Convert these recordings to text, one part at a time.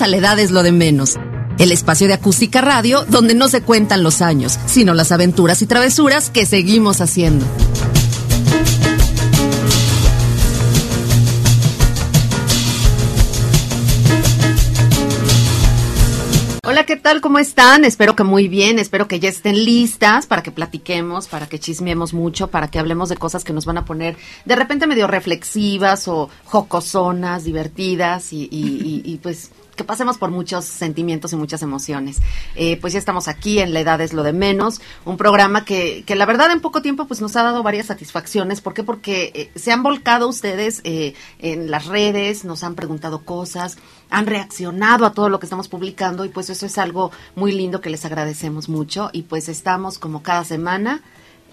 Bienvenidos a La Edad es lo de menos. El espacio de acústica radio donde no se cuentan los años, sino las aventuras y travesuras que seguimos haciendo. Hola, ¿qué tal? ¿Cómo están? Espero que muy bien, espero que ya estén listas para que platiquemos, para que chismeemos mucho, para que hablemos de cosas que nos van a poner de repente medio reflexivas o jocosonas, divertidas y pues que pasemos por muchos sentimientos y muchas emociones. Eh, pues ya estamos aquí en La Edad es lo de menos, un programa que, que la verdad en poco tiempo pues nos ha dado varias satisfacciones. ¿Por qué? Porque eh, se han volcado ustedes eh, en las redes, nos han preguntado cosas, han reaccionado a todo lo que estamos publicando y pues eso es algo muy lindo que les agradecemos mucho y pues estamos como cada semana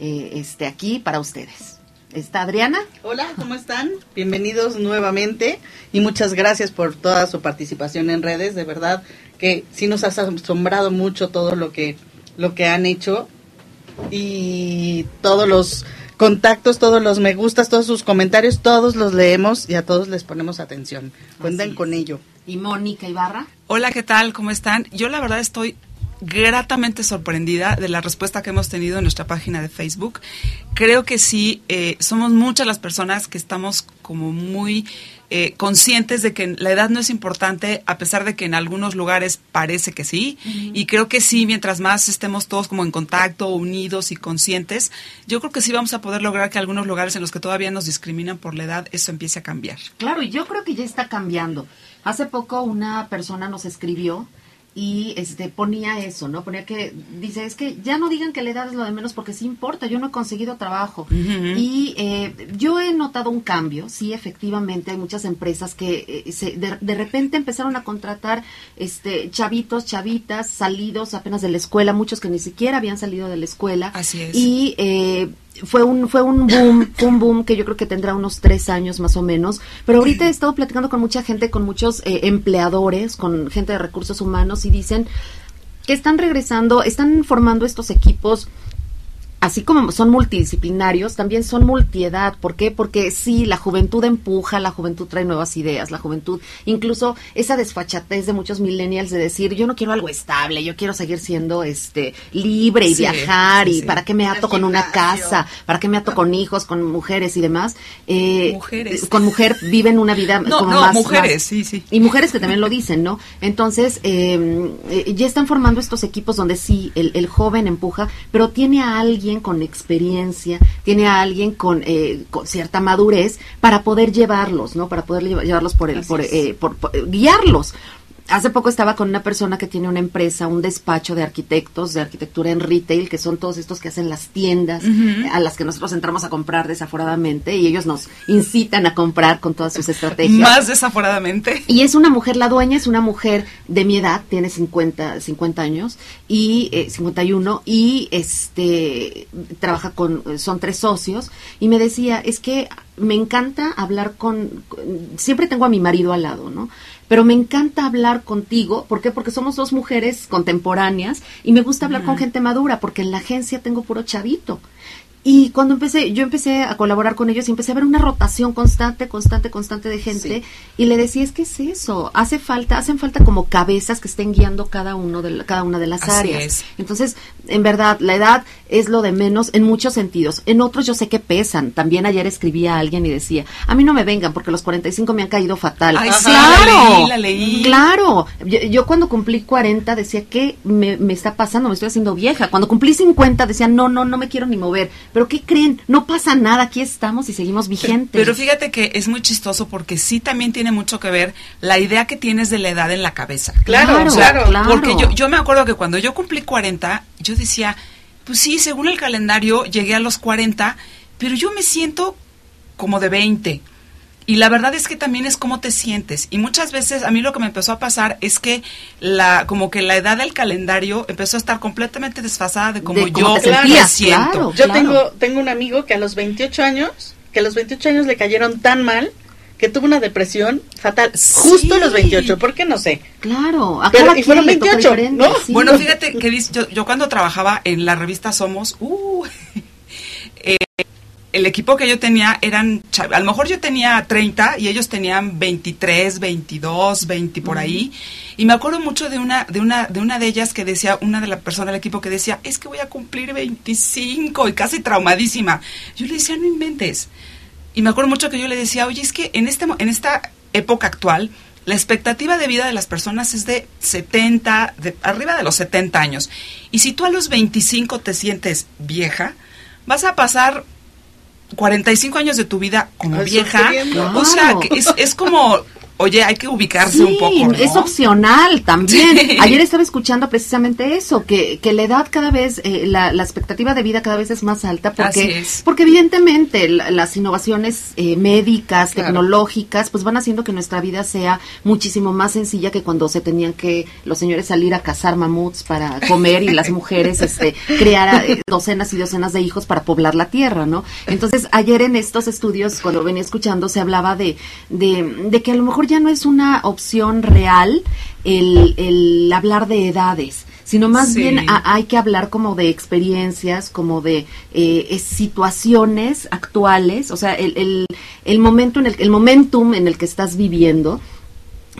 este, aquí para ustedes. ¿Está Adriana? Hola, ¿cómo están? Bienvenidos nuevamente y muchas gracias por toda su participación en redes. De verdad que sí nos ha asombrado mucho todo lo que, lo que han hecho y todos los contactos, todos los me gustas, todos sus comentarios, todos los leemos y a todos les ponemos atención. Cuenten con ello. ¿Y Mónica Ibarra? Hola, ¿qué tal? ¿Cómo están? Yo la verdad estoy gratamente sorprendida de la respuesta que hemos tenido en nuestra página de Facebook. Creo que sí, eh, somos muchas las personas que estamos como muy eh, conscientes de que la edad no es importante, a pesar de que en algunos lugares parece que sí. Y creo que sí, mientras más estemos todos como en contacto, unidos y conscientes, yo creo que sí vamos a poder lograr que algunos lugares en los que todavía nos discriminan por la edad, eso empiece a cambiar. Claro, y yo creo que ya está cambiando. Hace poco una persona nos escribió y este ponía eso, ¿no? Ponía que dice, es que ya no digan que la edad es lo de menos porque sí importa, yo no he conseguido trabajo. Y eh, yo he notado un cambio, sí, efectivamente, hay muchas empresas que eh, se, de, de, repente empezaron a contratar este chavitos, chavitas, salidos apenas de la escuela, muchos que ni siquiera habían salido de la escuela. Así es. Y eh, fue un fue un boom, un boom que yo creo que tendrá unos tres años más o menos. Pero ahorita he estado platicando con mucha gente, con muchos eh, empleadores, con gente de recursos humanos y dicen que están regresando, están formando estos equipos así como son multidisciplinarios, también son multiedad. ¿Por qué? Porque sí, la juventud empuja, la juventud trae nuevas ideas, la juventud, incluso esa desfachatez de muchos millennials de decir, yo no quiero algo estable, yo quiero seguir siendo este libre y sí, viajar sí, y sí. para qué me ato con una casa, para qué me ato con hijos, con mujeres y demás. Eh, mujeres. Con mujer viven una vida no, como no, más, mujeres, más, sí, sí. Y mujeres que también lo dicen, ¿no? Entonces, eh, ya están formando estos equipos donde sí, el, el joven empuja, pero tiene a alguien con experiencia, tiene a alguien con, eh, con, cierta madurez para poder llevarlos, ¿no? Para poder llevarlos por el, por, eh, por, por, guiarlos. Hace poco estaba con una persona que tiene una empresa, un despacho de arquitectos, de arquitectura en retail, que son todos estos que hacen las tiendas uh -huh. a las que nosotros entramos a comprar desaforadamente y ellos nos incitan a comprar con todas sus estrategias. Más desaforadamente. Y es una mujer, la dueña es una mujer de mi edad, tiene 50, 50 años y eh, 51 y este trabaja con, son tres socios y me decía, es que me encanta hablar con, siempre tengo a mi marido al lado, ¿no? Pero me encanta hablar contigo, ¿por qué? Porque somos dos mujeres contemporáneas y me gusta hablar uh -huh. con gente madura, porque en la agencia tengo puro chavito. Y cuando empecé, yo empecé a colaborar con ellos y empecé a ver una rotación constante, constante, constante de gente. Sí. Y le decía, es que es eso, hace falta, hacen falta como cabezas que estén guiando cada uno de cada una de las Así áreas. Es. Entonces, en verdad, la edad es lo de menos en muchos sentidos. En otros yo sé que pesan. También ayer escribía a alguien y decía, a mí no me vengan porque los 45 me han caído fatal. Ay, claro, la leí, la leí. claro. Yo, yo, cuando cumplí 40 decía, ¿qué me, me está pasando? Me estoy haciendo vieja. Cuando cumplí 50 decía, no, no, no me quiero ni mover pero ¿qué creen? No pasa nada, aquí estamos y seguimos vigentes. Pero, pero, fíjate que es muy chistoso porque sí también tiene mucho que ver la idea que tienes de la edad en la cabeza. Claro, claro. O sea, claro. Porque yo, yo me acuerdo que cuando yo cumplí 40, yo decía, pues sí, según el calendario llegué a los 40, pero yo me siento como de 20. Y la verdad es que también es cómo te sientes. Y muchas veces a mí lo que me empezó a pasar es que la como que la edad del calendario empezó a estar completamente desfasada de cómo de yo me claro, siento. Claro, yo tengo tengo un amigo que a los 28 años, que a los 28 años le cayeron tan mal que tuvo una depresión fatal sí. justo a los 28, ¿por qué no sé? Claro, a Pero, y fueron 28, ¿no? Sí. Bueno, fíjate que yo, yo, cuando trabajaba en la revista Somos, uh, eh, el equipo que yo tenía eran, a lo mejor yo tenía 30 y ellos tenían 23, 22, 20 por ahí. Y me acuerdo mucho de una, de una, de una de ellas que decía, una de las personas del equipo que decía, es que voy a cumplir 25 y casi traumadísima. Yo le decía, no inventes. Y me acuerdo mucho que yo le decía, oye, es que en, este, en esta época actual, la expectativa de vida de las personas es de 70, de arriba de los 70 años. Y si tú a los 25 te sientes vieja, vas a pasar 45 años de tu vida como vieja. O sea, es, es como Oye, hay que ubicarse un poco. Es opcional también. Ayer estaba escuchando precisamente eso, que, que la edad cada vez, eh, la, la, expectativa de vida cada vez es más alta, porque, porque evidentemente las innovaciones eh, médicas, tecnológicas, pues van haciendo que nuestra vida sea muchísimo más sencilla que cuando se tenían que los señores salir a cazar mamuts para comer y las mujeres este, crear eh, docenas y docenas de hijos para poblar la tierra, ¿no? Entonces, ayer en estos estudios, cuando venía escuchando, se hablaba de, de, de que a lo mejor ya no es una opción real el, el hablar de edades sino más bien hay que hablar como de experiencias, como de eh, situaciones actuales, o sea, el, el, el momento en el, el momentum en el que estás viviendo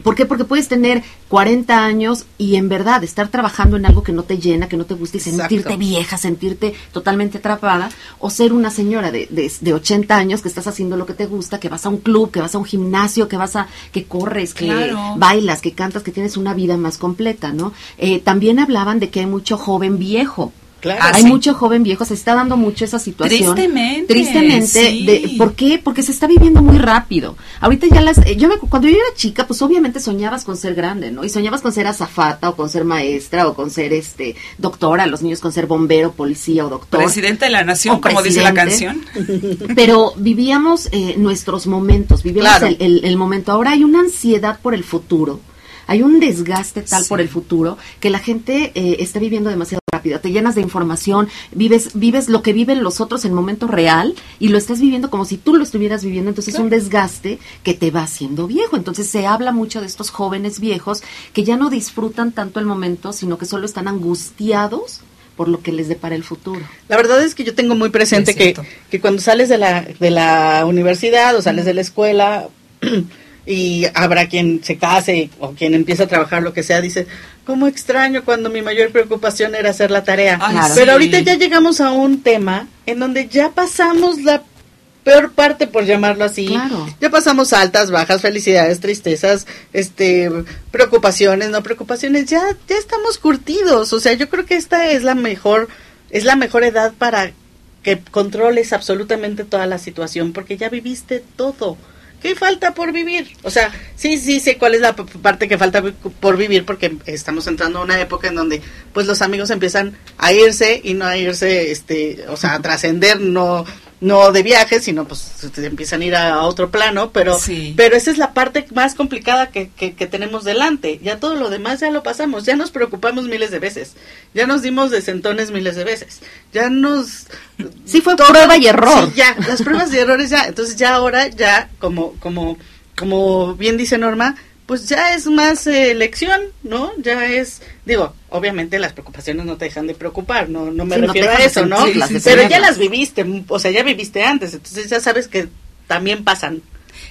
¿Por qué? Porque puedes tener 40 años y en verdad estar trabajando en algo que no te llena, que no te gusta y sentirte vieja, sentirte totalmente atrapada, o ser una señora de, de, 80 años que estás haciendo lo que te gusta, que vas a un club, que vas a un gimnasio, que vas a, que corres, que bailas, que cantas, que tienes una vida más completa, ¿no? Eh, también hablaban de que hay mucho joven viejo. Hay mucho joven viejo, se está dando mucho esa situación. Tristemente. Tristemente. De, ¿Por qué? Porque se está viviendo muy rápido. Ahorita ya las... Yo me, cuando yo era chica, pues obviamente soñabas con ser grande, ¿no? Y soñabas con ser azafata o con ser maestra o con ser este doctora, los niños con ser bombero, policía o doctor. Presidente de la nación, como dice la canción. Pero vivíamos eh, nuestros momentos, vivíamos el, el momento. Ahora hay una ansiedad por el futuro hay un desgaste tal por el futuro que la gente eh, está viviendo demasiado Te llenas de información, vives, vives lo que viven los otros en momento real y lo estás viviendo como si tú lo estuvieras viviendo. Entonces es un desgaste que te va haciendo viejo. Entonces se habla mucho de estos jóvenes viejos que ya no disfrutan tanto el momento, sino que solo están angustiados por lo que les depara el futuro. La verdad es que yo tengo muy presente que, que cuando sales de la, de la universidad o sales de la escuela, y habrá quien se case o quien empieza a trabajar lo que sea, dice, ¿cómo extraño cuando mi mayor preocupación era hacer la tarea? Pero ahorita ya llegamos a un tema en donde ya pasamos la peor parte, por llamarlo así. Ya pasamos altas, bajas, felicidades, tristezas, este, preocupaciones, no preocupaciones, ya, ya estamos curtidos. O sea, yo creo que esta es la mejor, es la mejor edad para que controles absolutamente toda la situación, porque ya viviste todo. ¿Qué falta por vivir? O sea, sí, sí sé cuál es la parte que falta por vivir porque estamos entrando a una época en donde pues los amigos empiezan a irse y no a irse, este, o sea, a trascender, no no de viaje, sino pues empiezan a ir a, otro plano, pero pero esa es la parte más complicada que, que, tenemos delante. Ya todo lo demás ya lo pasamos, ya nos preocupamos miles de veces, ya nos dimos de sentones miles de veces, ya nos... Sí, fue prueba y error. ya, las pruebas y errores ya, entonces ya ahora, ya como, como, como bien dice Norma, pues ya es más eh, elección, ¿no? Ya es, digo, obviamente las preocupaciones no te dejan de preocupar, no, no me refiero a eso, ¿no? Pero ya las viviste, o sea, ya viviste antes, entonces ya sabes que también pasan,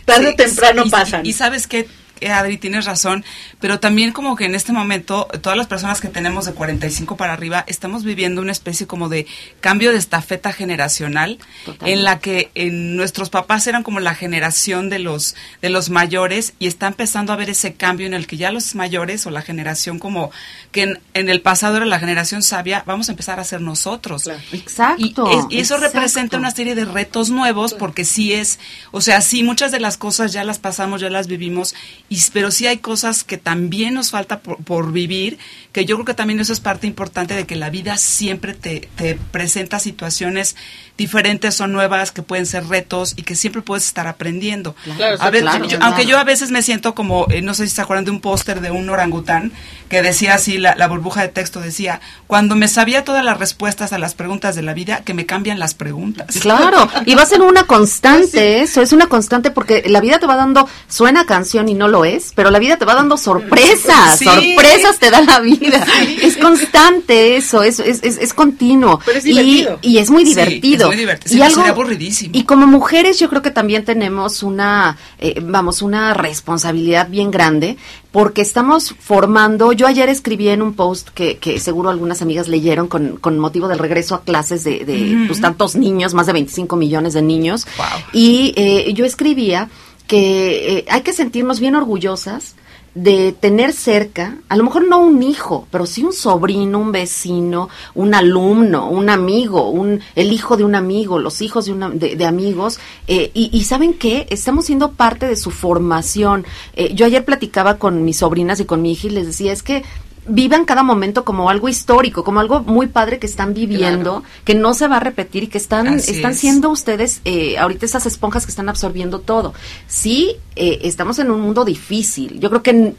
tarde o temprano pasan. Y, y sabes que Adri, tienes razón, pero también como que en este momento todas las personas que tenemos de 45 para arriba estamos viviendo una especie como de cambio de estafeta generacional en la que en nuestros papás eran como la generación de los de los mayores y está empezando a ver ese cambio en el que ya los mayores o la generación como que en, el pasado era la generación sabia, vamos a empezar a ser nosotros. Exacto. Y, eso representa una serie de retos nuevos porque sí es, o sea, sí muchas de las cosas ya las pasamos, ya las vivimos y, pero sí hay cosas que también nos falta por, vivir, que yo creo que también eso es parte importante de que la vida siempre te, te presenta situaciones diferentes o nuevas, que pueden ser retos y que siempre puedes estar aprendiendo. aunque yo a veces me siento como, eh, no sé si se acuerdan de un póster de un orangután que decía así, la, la, burbuja de texto decía, cuando me sabía todas las respuestas a las preguntas de la vida, que me cambian las preguntas. Claro, y va a ser una constante eso, es una constante porque la vida te va dando, suena canción y no lo lo es, pero la vida te va dando sorpresas, sorpresas te da la vida. Es constante eso, es, es, es, continuo. Pero es divertido. Y, es muy divertido. es muy divertido. y algo, aburridísimo. Y como mujeres yo creo que también tenemos una, eh, vamos, una responsabilidad bien grande porque estamos formando, yo ayer escribí en un post que, que seguro algunas amigas leyeron con, con motivo del regreso a clases de, de pues, tantos niños, más de 25 millones de niños, y eh, yo escribía que eh, hay que sentirnos bien orgullosas de tener cerca, a lo mejor no un hijo, pero sí un sobrino, un vecino, un alumno, un amigo, un, el hijo de un amigo, los hijos de, una, de, amigos. Eh, y, saben qué, estamos siendo parte de su formación. Eh, yo ayer platicaba con mis sobrinas y con mi hija y les decía, es que vivan cada momento como algo histórico, como algo muy padre que están viviendo, que no se va a repetir y que están, están siendo ustedes eh, ahorita esas esponjas que están absorbiendo todo. Sí, eh, estamos en un mundo difícil. Yo creo que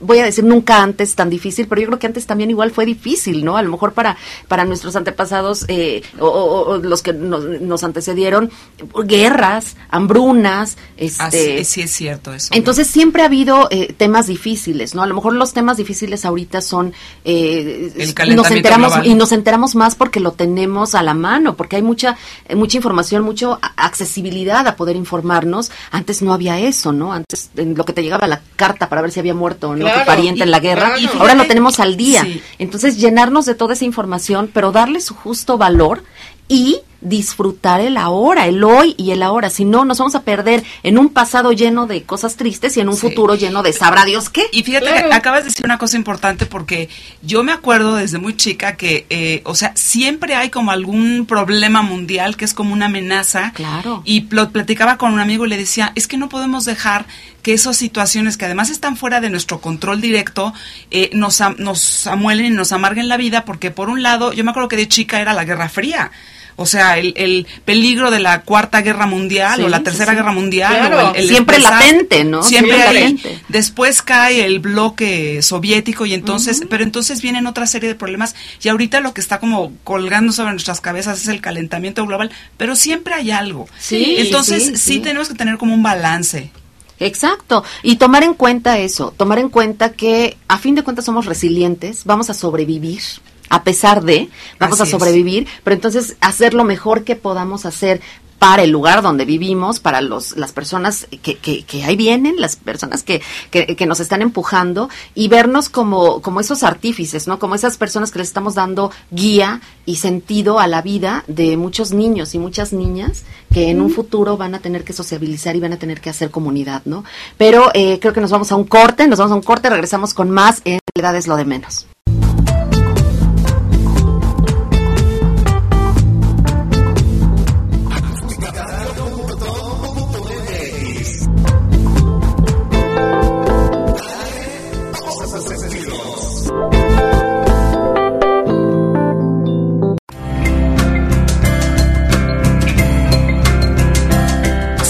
voy a decir nunca antes tan difícil, pero yo creo que antes también igual fue difícil, ¿no? A lo mejor para, para nuestros antepasados eh, o, los que nos, antecedieron, guerras, hambrunas. Este, sí, es cierto eso. Entonces siempre ha habido eh, temas difíciles, ¿no? A lo mejor los temas difíciles ahorita son... Eh, nos enteramos Y nos enteramos más porque lo tenemos a la mano, porque hay mucha, mucha información, mucha accesibilidad a poder informarnos. Antes no había eso, ¿no? Antes en lo que te llegaba la carta para ver si había muerto o no pariente en la guerra, ahora lo tenemos al día. Entonces, llenarnos de toda esa información, pero darle su justo valor y disfrutar el ahora, el hoy y el ahora. Si no, nos vamos a perder en un pasado lleno de cosas tristes y en un futuro lleno de sabrá Dios qué. Y fíjate que acabas de decir una cosa importante porque yo me acuerdo desde muy chica que, eh, o sea, siempre hay como algún problema mundial que es como una amenaza. Claro. Y platicaba con un amigo y le decía, es que no podemos dejar que esas situaciones que además están fuera de nuestro control directo eh, nos, nos amuelen y nos amarguen la vida porque por un lado, yo me acuerdo que de chica era la Guerra Fría o sea, el, el peligro de la Cuarta Guerra Mundial o la Tercera Guerra Mundial. el, siempre latente, ¿no? Siempre, latente. Después cae el bloque soviético y entonces, pero entonces vienen otra serie de problemas y ahorita lo que está como colgando sobre nuestras cabezas es el calentamiento global, pero siempre hay algo. Sí, entonces sí tenemos que tener como un balance. Exacto. Y tomar en cuenta eso, tomar en cuenta que a fin de cuentas somos resilientes, vamos a sobrevivir a pesar de, vamos a sobrevivir, pero entonces hacer lo mejor que podamos hacer para el lugar donde vivimos, para los, las personas que, que, que ahí vienen, las personas que, que, que, nos están empujando y vernos como, como esos artífices, ¿no? Como esas personas que les estamos dando guía y sentido a la vida de muchos niños y muchas niñas que en un futuro van a tener que sociabilizar y van a tener que hacer comunidad, ¿no? Pero eh, creo que nos vamos a un corte, nos vamos a un corte, regresamos con más en realidad es lo de menos.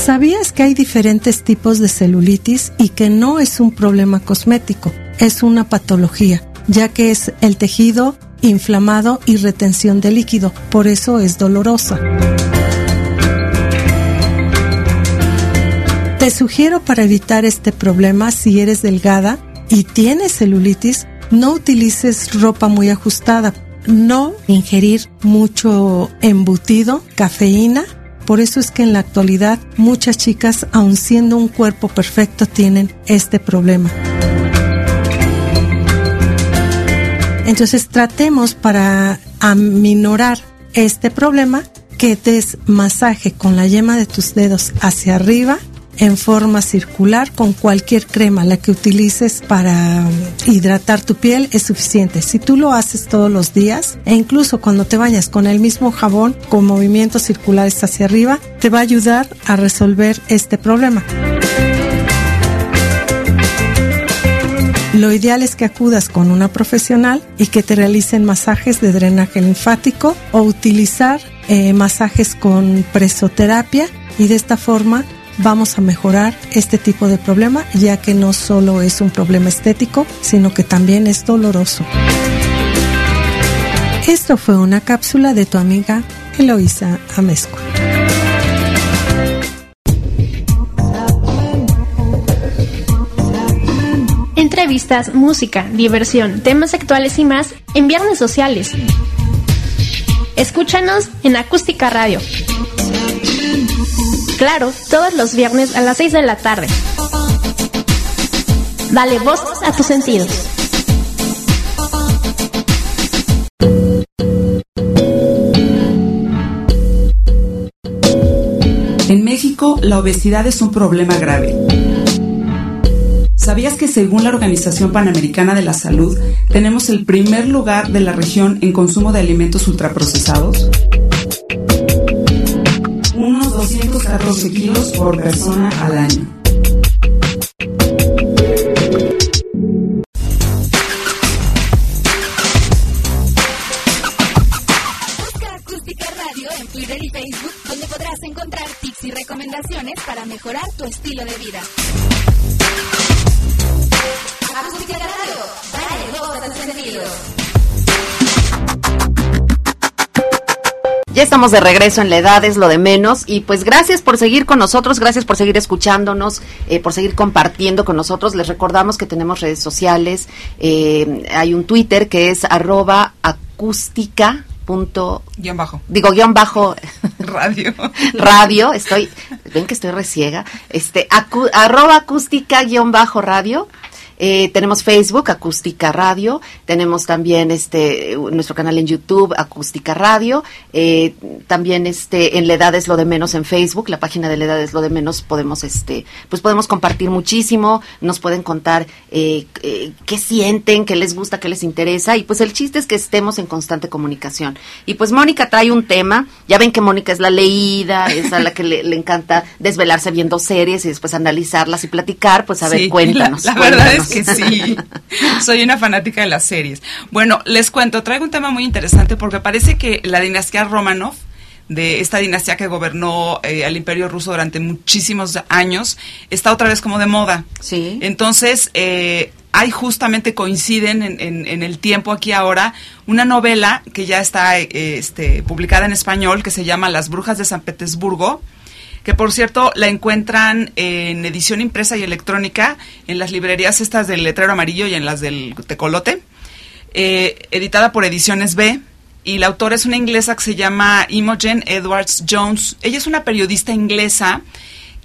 ¿Sabías que hay diferentes tipos de celulitis y que no es un problema cosmético, es una patología, ya que es el tejido inflamado y retención de líquido, por eso es dolorosa. Te sugiero para evitar este problema si eres delgada y tienes celulitis, no utilices ropa muy ajustada, no ingerir mucho embutido, cafeína por eso es que en la actualidad muchas chicas, aun siendo un cuerpo perfecto, tienen este problema. Entonces tratemos para aminorar este problema que des masaje con la yema de tus dedos hacia arriba en forma circular con cualquier crema, la que utilices para hidratar tu piel es suficiente. Si tú lo haces todos los días e incluso cuando te bañas con el mismo jabón con movimientos circulares hacia arriba, te va a ayudar a resolver este problema. Lo ideal es que acudas con una profesional y que te realicen masajes de drenaje linfático o utilizar eh, masajes con presoterapia y de esta forma vamos a mejorar este tipo de problema, ya que no solo es un problema estético, sino que también es doloroso. Esto fue una cápsula de tu amiga Eloisa Amesco. Entrevistas, música, diversión, temas actuales y más en Viernes Sociales. Escúchanos en Acústica Radio. Claro, todos los viernes a las 6 de la tarde. Dale voz a tus sentidos. En México, la obesidad es un problema grave. ¿Sabías que según la Organización Panamericana de la Salud, tenemos el primer lugar de la región en consumo de alimentos ultraprocesados? Unos 214 kilos por persona al año. Busca Acústica Radio en Twitter y Facebook, donde podrás encontrar tips y recomendaciones para mejorar tu estilo de vida. Ya estamos de regreso en la edad, es lo de menos. Y pues gracias por seguir con nosotros, gracias por seguir escuchándonos, eh, por seguir compartiendo con nosotros. Les recordamos que tenemos redes sociales. eh, hay un Twitter que es arroba acústica. Punto, Guión bajo. digo, guion bajo Radio. radio. Estoy, ven que estoy reciega. Este, acu- arroba acústica guion bajo radio. Eh, tenemos Facebook, Acústica Radio. Tenemos también este nuestro canal en YouTube, Acústica Radio. Eh, también este en La Edad es lo de menos en Facebook, la página de La Edad es lo de menos podemos este pues podemos compartir muchísimo. Nos pueden contar eh, eh, qué sienten, qué les gusta, qué les interesa y pues el chiste es que estemos en constante comunicación. Y pues Mónica trae un tema. Ya ven que Mónica es la leída, es a la que le, le encanta desvelarse viendo series y después analizarlas y platicar. Pues a ver, Sí, cuéntanos. La, la verdad es. Que sí. Soy una fanática de las series. Bueno, les cuento, traigo un tema muy interesante porque parece que la dinastía Romanov, de esta dinastía que gobernó eh, al imperio ruso durante muchísimos años, está otra vez como de moda. Sí. Entonces, eh, hay justamente coinciden en, en- en el tiempo aquí ahora una novela que ya está eh, este, publicada en español que se llama Las Brujas de San Petersburgo que por cierto la encuentran en edición impresa y electrónica en las librerías estas del letrero amarillo y en las del tecolote, eh, editada por Ediciones B. Y la autora es una inglesa que se llama Imogen Edwards Jones. Ella es una periodista inglesa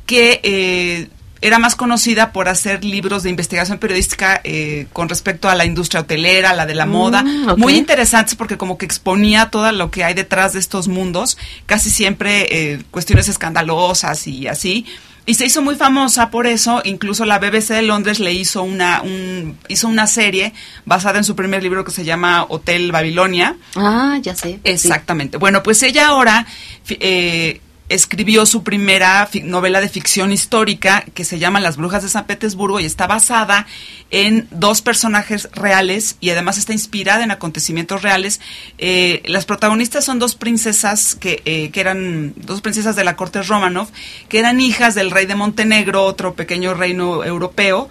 que eh, era más conocida por hacer libros de investigación periodística eh, con respecto a la industria hotelera, la de la moda, Mm, ok. muy interesantes porque como que exponía todo lo que hay detrás de estos mundos, casi siempre eh, cuestiones escandalosas y así. Y se hizo muy famosa por eso, incluso la BBC de Londres le hizo una, un, hizo una serie basada en su primer libro que se llama Hotel Babilonia. Ah, ya sé. Exactamente. Bueno, pues ella ahora eh, escribió su primera novela de ficción histórica que se llama Las Brujas de San Petersburgo y está basada en dos personajes reales y además está inspirada en acontecimientos reales. Eh, las protagonistas son dos princesas que, eh, que eran dos princesas de la corte Romanov, que eran hijas del rey de Montenegro, otro pequeño reino europeo,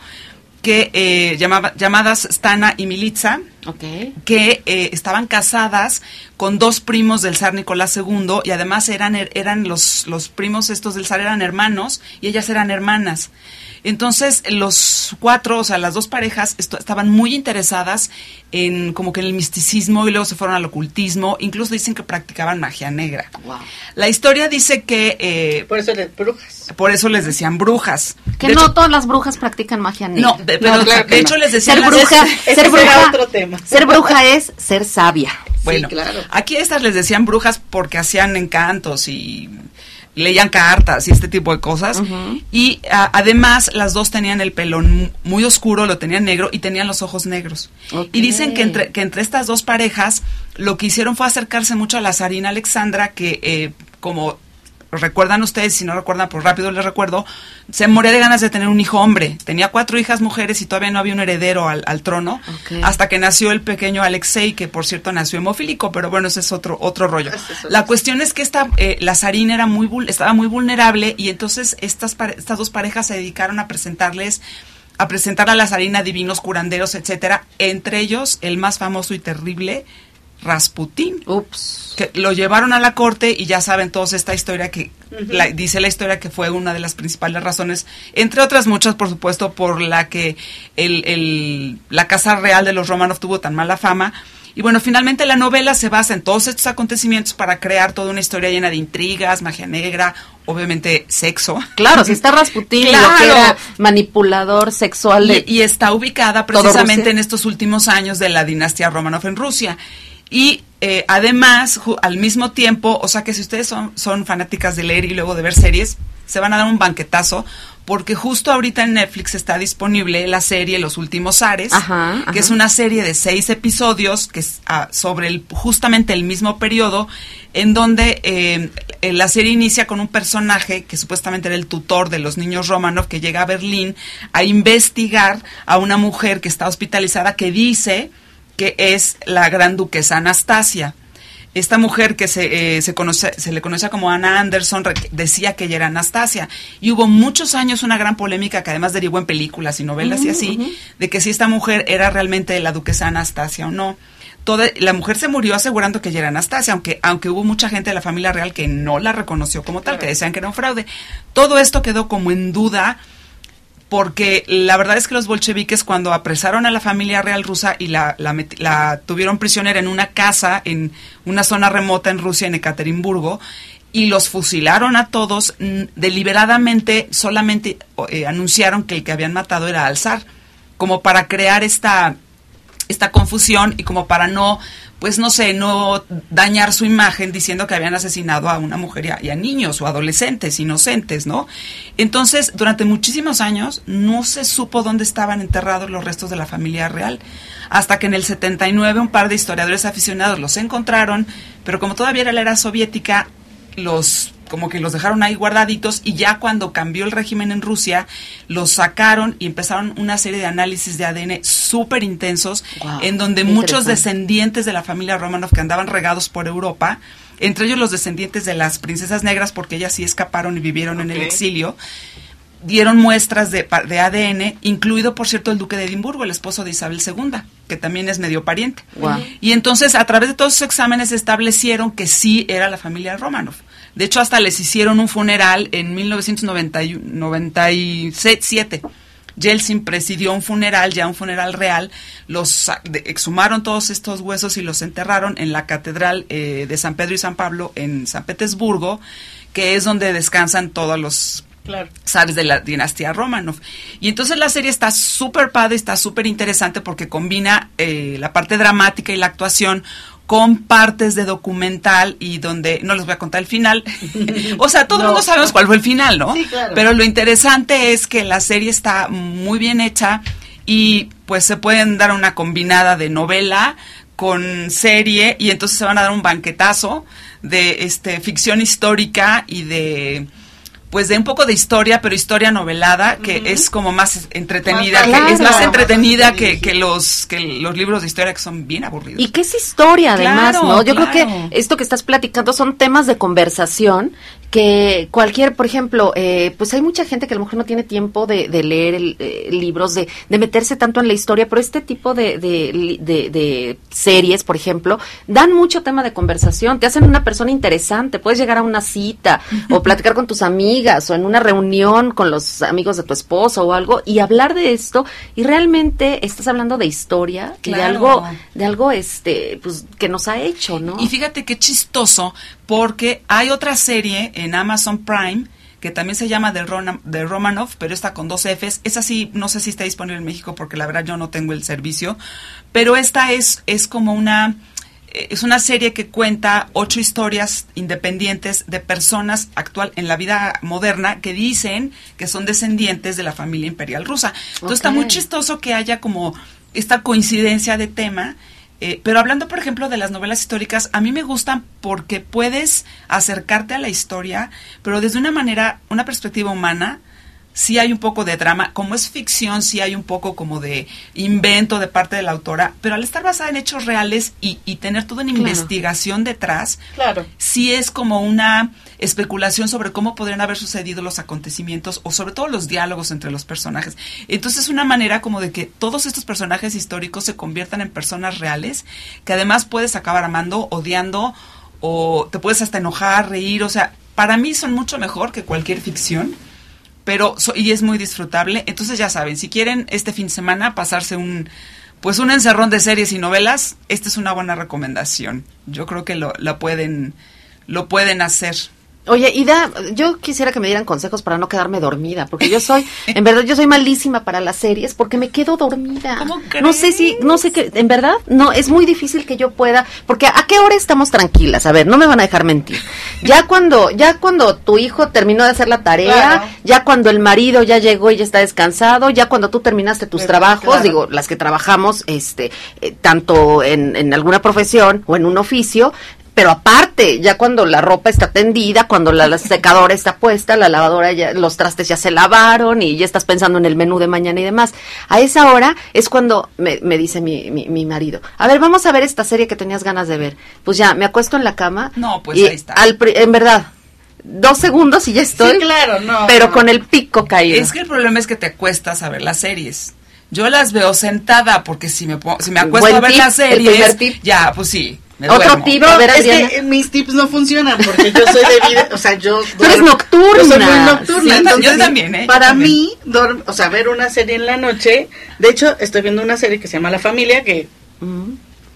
que eh, llamaba- llamadas Stana y Militza Sí. Ok. que eh, estaban casadas con dos primos del zar Nicolás II y además eran, eran los, los primos estos del zar eran hermanos y ellas eran hermanas. Entonces los cuatro, o sea, las dos parejas estaban muy interesadas en como que en el misticismo y luego se fueron al ocultismo, incluso dicen que practicaban magia negra. Wow. La historia dice que eh, Por eso eres brujas. por eso les decían brujas. Que De no hecho- todas las brujas practican magia negra. no, de, pero No, claro que de hecho no. les decían ser bruja, ser bruja es ser sabia. Bueno, claro. aquí estas les decían brujas porque hacían encantos y leían cartas y este tipo de cosas. Y a- además las dos tenían el pelo mu- muy oscuro, lo tenían negro y tenían los ojos negros. Y dicen que entre, que entre estas dos parejas lo que hicieron fue acercarse mucho a la zarina Alexandra, que eh, como recuerdan ustedes, si no recuerdan, pues rápido les recuerdo, se moría de ganas de tener un hijo hombre. Tenía cuatro hijas mujeres y todavía no había un heredero al, al trono, hasta que nació el pequeño Alexei, que por cierto nació hemofílico, pero bueno, ese es otro, otro rollo. La cuestión es que esta, eh, la zarina era muy, estaba muy vulnerable y entonces estas, estas dos parejas se dedicaron a presentarles a presentar a la zarina divinos curanderos, etcétera, entre ellos el más famoso y terrible Rasputín. Ups. Que lo llevaron a la corte y ya saben todos esta historia que la- dice la historia que fue una de las principales razones, entre otras muchas, por supuesto, por la que el, el- la Casa Real de los Romanov tuvo tan mala fama. Y bueno, finalmente la novela se basa en todos estos acontecimientos para crear toda una historia llena de intrigas, magia negra, obviamente sexo. Claro, si está Rasputín, lo que Claro. era manipulador sexual de... Y, y está ubicada ¿Todo precisamente en estos últimos años de la dinastía Romanov en Rusia. Y eh, además, al mismo tiempo, o sea que si ustedes son, son fanáticas de leer y luego de ver series, se van a dar un banquetazo, porque justo ahorita en Netflix está disponible la serie Los Últimos Ares, Ajá, ajá. que es una serie de seis episodios que es ah, sobre el, justamente el mismo periodo, en donde eh, eh, la serie inicia con un personaje que supuestamente era el tutor de los niños Romanov, que llega a Berlín a investigar a una mujer que está hospitalizada que dice que es la gran duquesa Anastasia. Esta mujer que se, eh, se, conoce, se le conocía como Anna Anderson decía que ella era Anastasia. Y hubo muchos años una gran polémica que además derivó en películas y novelas y así, de que si esta mujer era realmente la duquesa Anastasia o no. Toda, la mujer se murió asegurando que ella era Anastasia, aunque, aunque hubo mucha gente de la familia real que no la reconoció como tal, que decían que era un fraude. Todo esto quedó como en duda porque la verdad es que los bolcheviques cuando apresaron a la familia real rusa y la, la, tuvieron prisionera en una casa en una zona remota en Rusia, en Ekaterimburgo, y los fusilaron a todos, deliberadamente solamente eh, anunciaron que el que habían matado era al zar, como para crear esta esta confusión y como para no, pues no sé, no dañar su imagen diciendo que habían asesinado a una mujer y a, y a niños o adolescentes inocentes, ¿no? Entonces, durante muchísimos años no se supo dónde estaban enterrados los restos de la familia real, hasta que en el 79 un par de historiadores aficionados los encontraron, pero como todavía era la era soviética, los como que los dejaron ahí guardaditos y ya cuando cambió el régimen en Rusia, los sacaron y empezaron una serie de análisis de ADN súper intensos, Wow, en donde muchos descendientes de la familia Romanov que andaban regados por Europa, entre ellos los descendientes de las princesas negras, porque ellas sí escaparon y vivieron en el exilio, dieron muestras de, de ADN, incluido, por cierto, el duque de Edimburgo, el esposo de Isabel II, que también es medio pariente. Y entonces, a través de todos esos exámenes, establecieron que sí era la familia Romanov. De hecho, hasta les hicieron un funeral en 1997. Yeltsin presidió un funeral, ya un funeral real, los de- exhumaron todos estos huesos y los enterraron en la catedral eh, de San Pedro y San Pablo en San Petersburgo, que es donde descansan todos los Claro. sabes, de la dinastía Romanov. Y entonces la serie está súper padre, está súper interesante porque combina eh, la parte dramática y la actuación con partes de documental y donde no les voy a contar el final. o sea, todo el No. mundo sabemos cuál fue el final, ¿no? Sí, claro. Pero lo interesante es que la serie está muy bien hecha y pues se pueden dar una combinada de novela con serie y entonces se van a dar un banquetazo de este ficción histórica y de pues de un poco de historia, pero historia novelada, que es como más entretenida, Más que es más Más entretenida que, que los que los libros de historia que son bien aburridos. Y que es historia, además, Claro, ¿no? Yo creo que esto que estás platicando son temas de conversación que cualquier, por ejemplo, eh, pues hay mucha gente que a lo mejor no tiene tiempo de, de leer el, eh, libros, de, de meterse tanto en la historia, pero este tipo de, de, series, por ejemplo, dan mucho tema de conversación, te hacen una persona interesante, puedes llegar a una cita o platicar con tus amigas o en una reunión con los amigos de tu esposo o algo y hablar de esto y realmente estás hablando de historia y de algo de algo este pues que nos ha hecho, ¿no? Y fíjate qué chistoso, porque hay otra serie en Amazon Prime que también se llama The, Rona- The Romanov, pero está con dos Fs. Esa sí, no sé si está disponible en México porque la verdad yo no tengo el servicio, pero esta es, es como una... eh, Es una serie que cuenta ocho historias independientes de personas actual en la vida moderna que dicen que son descendientes de la familia imperial rusa. Entonces está muy chistoso que haya como esta coincidencia de tema eh, pero hablando, por ejemplo, de las novelas históricas, a mí me gustan porque puedes acercarte a la historia, pero desde una manera, una perspectiva humana, sí hay un poco de drama, como es ficción, sí hay un poco como de invento de parte de la autora, pero al estar basada en hechos reales y, y tener toda una Claro. investigación detrás, Claro. sí es como una especulación sobre cómo podrían haber sucedido los acontecimientos o sobre todo los diálogos entre los personajes. Entonces es una manera como de que todos estos personajes históricos se conviertan en personas reales que además puedes acabar amando, odiando o te puedes hasta enojar, reír, o sea, para mí son mucho mejor que cualquier ficción. Pero, so- y es muy disfrutable. Entonces ya saben, si quieren este fin de semana pasarse un, pues un encerrón de series y novelas, esta es una buena recomendación. Yo creo que lo, la pueden, lo pueden hacer. Oye, Ida, yo quisiera que me dieran consejos para no quedarme dormida, porque yo soy, en verdad, yo soy malísima para las series porque me quedo dormida. ¿Cómo No sé si, no sé qué, en verdad, no, es muy difícil que yo pueda, porque ¿a qué hora estamos tranquilas? A ver, no me van a dejar mentir. Ya cuando, ya cuando tu hijo terminó de hacer la tarea, Claro. ya cuando el marido ya llegó y ya está descansado, ya cuando tú terminaste tus Pero, trabajos, claro. digo, las que trabajamos, este, eh, tanto en, en alguna profesión o en un oficio, pero aparte, ya cuando la ropa está tendida, cuando la, la secadora está puesta, la lavadora ya, los trastes ya se lavaron y ya estás pensando en el menú de mañana y demás. A esa hora es cuando me, me dice mi, mi, mi marido, a ver, vamos a ver esta serie que tenías ganas de ver. Pues ya, me acuesto en la cama. No, pues y ahí está. al en verdad, dos segundos y ya estoy. Sí, claro, no. Pero no. con el pico caído. Es que el problema es que te acuestas a ver las series. Yo las veo sentada porque si me, si me acuesto Buen a ver tip, las series, ya, pues sí. Me Otro tip. Es que mis tips no funcionan porque yo soy de vida, o sea, yo... Tú eres duermo- nocturna. Yo soy muy nocturna. Sí, yo entonces, también, ¿eh? Para también. mí, dorm- o sea, ver una serie en la noche, de hecho, estoy viendo una serie que se llama La Familia, que.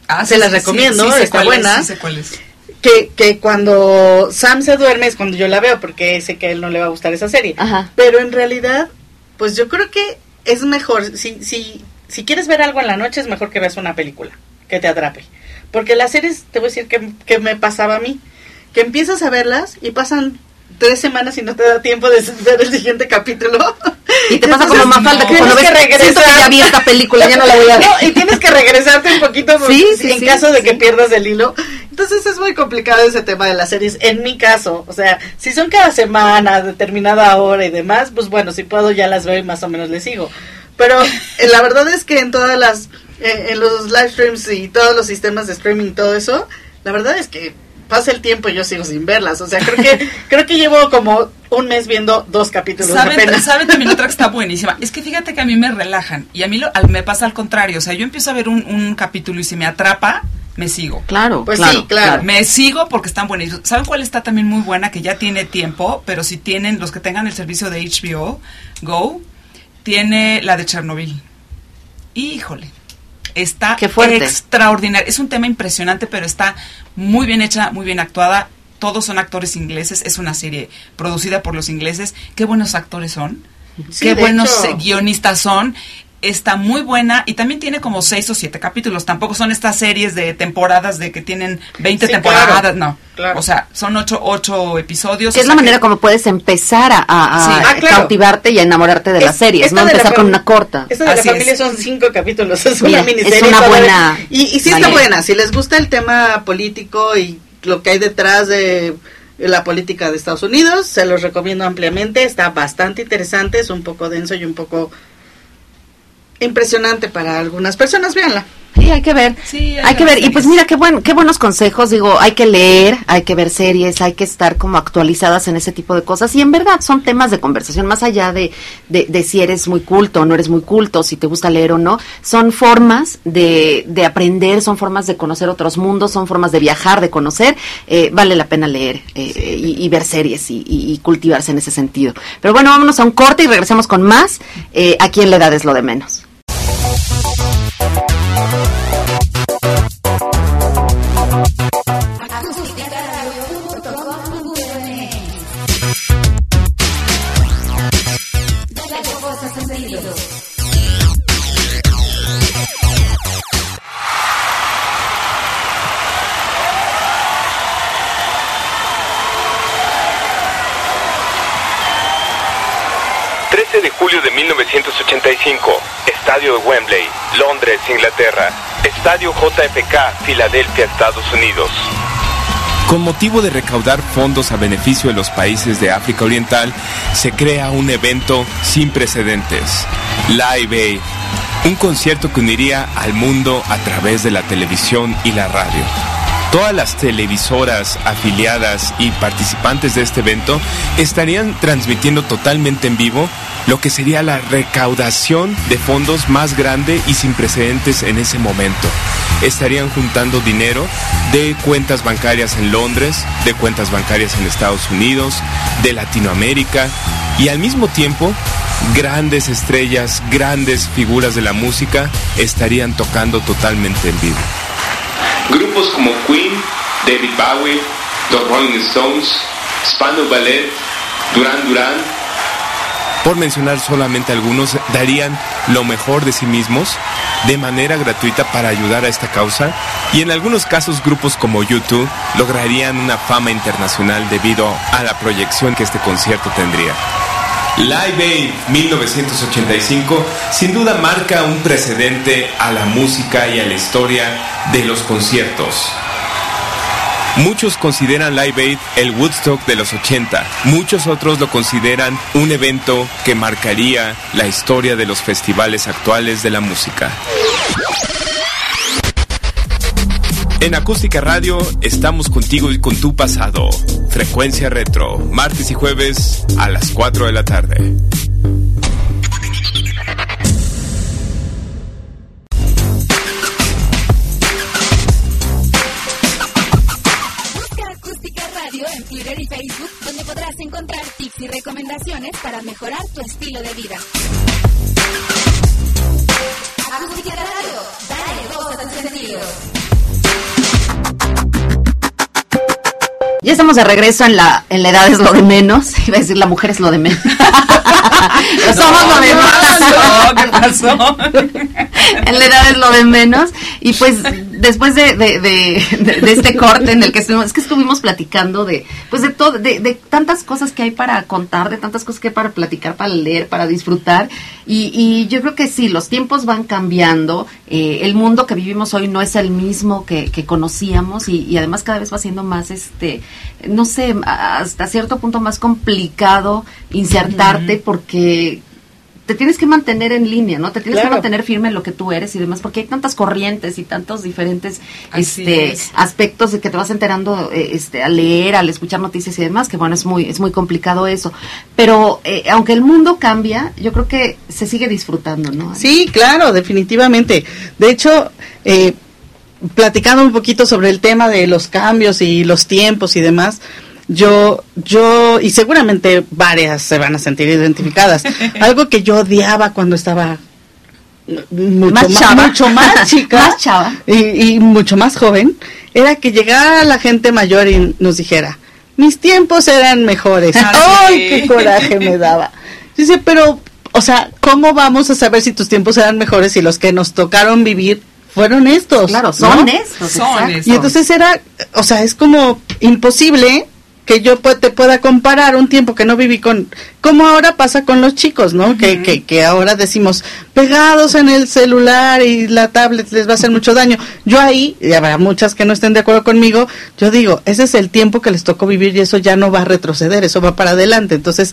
Ah, se las recomiendo, sé está cuál es, buena. sí sé cuál es. que, que cuando Sam se duerme es cuando yo la veo, porque sé que a él no le va a gustar esa serie. Ajá. Pero en realidad, pues yo creo que es mejor, si, si, si quieres ver algo en la noche, es mejor que veas una película, que te atrape. Porque las series, te voy a decir que, que me pasaba a mí, que empiezas a verlas y pasan tres semanas y no te da tiempo de ver el siguiente capítulo. Y te pasa Entonces, como más falta que tienes cuando ves, que siento que ya vi esta película, ya no la voy a ver. No, y tienes que regresarte un poquito Sí, sí, en sí, caso de que pierdas el hilo. Entonces es muy complicado ese tema de las series. En mi caso, o sea, si son cada semana, determinada hora y demás, pues bueno, si puedo ya las veo y más o menos les sigo. Pero eh, la verdad es que en todas las, eh, en los live streams y todos los sistemas de streaming, todo eso, la verdad es que pasa el tiempo y yo sigo sin verlas. O sea, creo que creo que llevo como un mes viendo dos capítulos ¿Saben, apenas. ¿Saben también otra que está buenísima? Es que fíjate que a mí me relajan y a mí lo, al- me pasa al contrario. O sea, yo empiezo a ver un, un capítulo y si me atrapa, me sigo. Claro, Pues claro, sí, claro. Me sigo porque están buenísimos. ¿Saben cuál está también muy buena? Que ya tiene tiempo, pero si tienen, los que tengan el servicio de HBO Go, tiene la de Chernobyl. Híjole. Está extraordinaria. Es un tema impresionante, pero está muy bien hecha, muy bien actuada. Todos son actores ingleses. Es una serie producida por los ingleses. Qué buenos actores son. Sí, Qué buenos hecho. guionistas son. Está muy buena y también tiene como seis o siete capítulos. Tampoco son estas series de temporadas de que tienen 20 Sí, temporadas. claro. No. Claro. O sea, son ocho, ocho episodios. Que es la manera como puedes empezar a, a- Sí. a Ah, claro. cautivarte y a enamorarte de las Es- series, esta no empezar con una corta. Esta de Así la familia es. son cinco capítulos, es Mira, una es miniserie. una todavía. buena Y, y sí está manera. buena, si les gusta el tema político y lo que hay detrás de la política de Estados Unidos, se los recomiendo ampliamente, está bastante interesante, es un poco denso y un poco impresionante para algunas personas, véanla. Sí, hay que ver. Sí, hay hay que ver. Y pues mira, qué, buen, qué buenos consejos. Digo, hay que leer, hay que ver series, hay que estar como actualizadas en ese tipo de cosas. Y en verdad son temas de conversación, más allá de, de, de si eres muy culto o no eres muy culto, si te gusta leer o no. Son formas de, de aprender, son formas de conocer otros mundos, son formas de viajar, de conocer. Eh, vale la pena leer eh, y, y ver series y, y- y cultivarse en ese sentido. Pero bueno, vámonos a un corte y regresamos con más. Eh, aquí en la edad es lo de menos. 1985, Estadio de Wembley, Londres, Inglaterra. Estadio JFK, Filadelfia, Estados Unidos. Con motivo de recaudar fondos a beneficio de los países de África Oriental, se crea un evento sin precedentes, Live Aid, un concierto que uniría al mundo a través de la televisión y la radio. Todas las televisoras afiliadas y participantes de este evento estarían transmitiendo totalmente en vivo lo que sería la recaudación de fondos más grande y sin precedentes en ese momento. Estarían juntando dinero de cuentas bancarias en Londres, de cuentas bancarias en Estados Unidos, de Latinoamérica y al mismo tiempo grandes estrellas, grandes figuras de la música estarían tocando totalmente en vivo. Grupos como Queen, David Bowie, The Rolling Stones, Spano Ballet, Duran Duran, por mencionar solamente algunos, darían lo mejor de sí mismos de manera gratuita para ayudar a esta causa y en algunos casos grupos como YouTube lograrían una fama internacional debido a la proyección que este concierto tendría. Live Aid 1985 sin duda marca un precedente a la música y a la historia de los conciertos. Muchos consideran Live Aid el Woodstock de los 80. Muchos otros lo consideran un evento que marcaría la historia de los festivales actuales de la música. En Acústica Radio estamos contigo y con tu pasado. Frecuencia Retro, martes y jueves a las 4 de la tarde. Busca Acústica Radio en Twitter y Facebook, donde podrás encontrar tips y recomendaciones para mejorar tu estilo de vida. Acústica Radio, dale voz a tus sentidos. Ya estamos de regreso en la, en la edad es lo de menos. Iba a decir la mujer es lo de menos. Pero somos lo de más. ¿Qué pasó? en la edad es lo de menos. Y pues después de, de, de, de- de este corte en el que estuvimos, es que estuvimos platicando de, pues de todo, de, de tantas cosas que hay para contar, de tantas cosas que hay para platicar, para leer, para disfrutar. Y, y yo creo que sí, los tiempos van cambiando. eh, el mundo que vivimos hoy no es el mismo que, que conocíamos y, y además cada vez va siendo más, este, no sé, hasta cierto punto más complicado insertarte porque te tienes que mantener en línea, ¿no? Te tienes que mantener firme en lo que tú eres y demás, porque hay tantas corrientes y tantos diferentes Así este es. aspectos de que te vas enterando eh, este al leer, al escuchar noticias y demás, que bueno, es muy es muy complicado eso. Pero eh, aunque el mundo cambia, yo creo que se sigue disfrutando, ¿no? Sí, claro, definitivamente. De hecho, eh, platicando un poquito sobre el tema de los cambios y los tiempos y demás, yo, yo, y seguramente varias se van a sentir identificadas. Algo que yo odiaba cuando estaba mucho Más más, chava. mucho más chica Más chava. Y, y mucho más joven, era que llegara la gente mayor y nos dijera, mis tiempos eran mejores. ¡Ay, qué coraje me daba! Dice, pero, o sea, ¿cómo vamos a saber si tus tiempos eran mejores si los que nos tocaron vivir fueron estos? Claro, ¿no? son estos. Son estos. Y entonces era, o sea, es como imposible que yo te pueda comparar un tiempo que no viví con, como ahora pasa con los chicos, ¿no? que, que, que ahora decimos, pegados en el celular y la tablet les va a hacer mucho daño. Yo ahí, y habrá muchas que no estén de acuerdo conmigo, yo digo, ese es el tiempo que les tocó vivir y eso ya no va a retroceder, eso va para adelante. Entonces,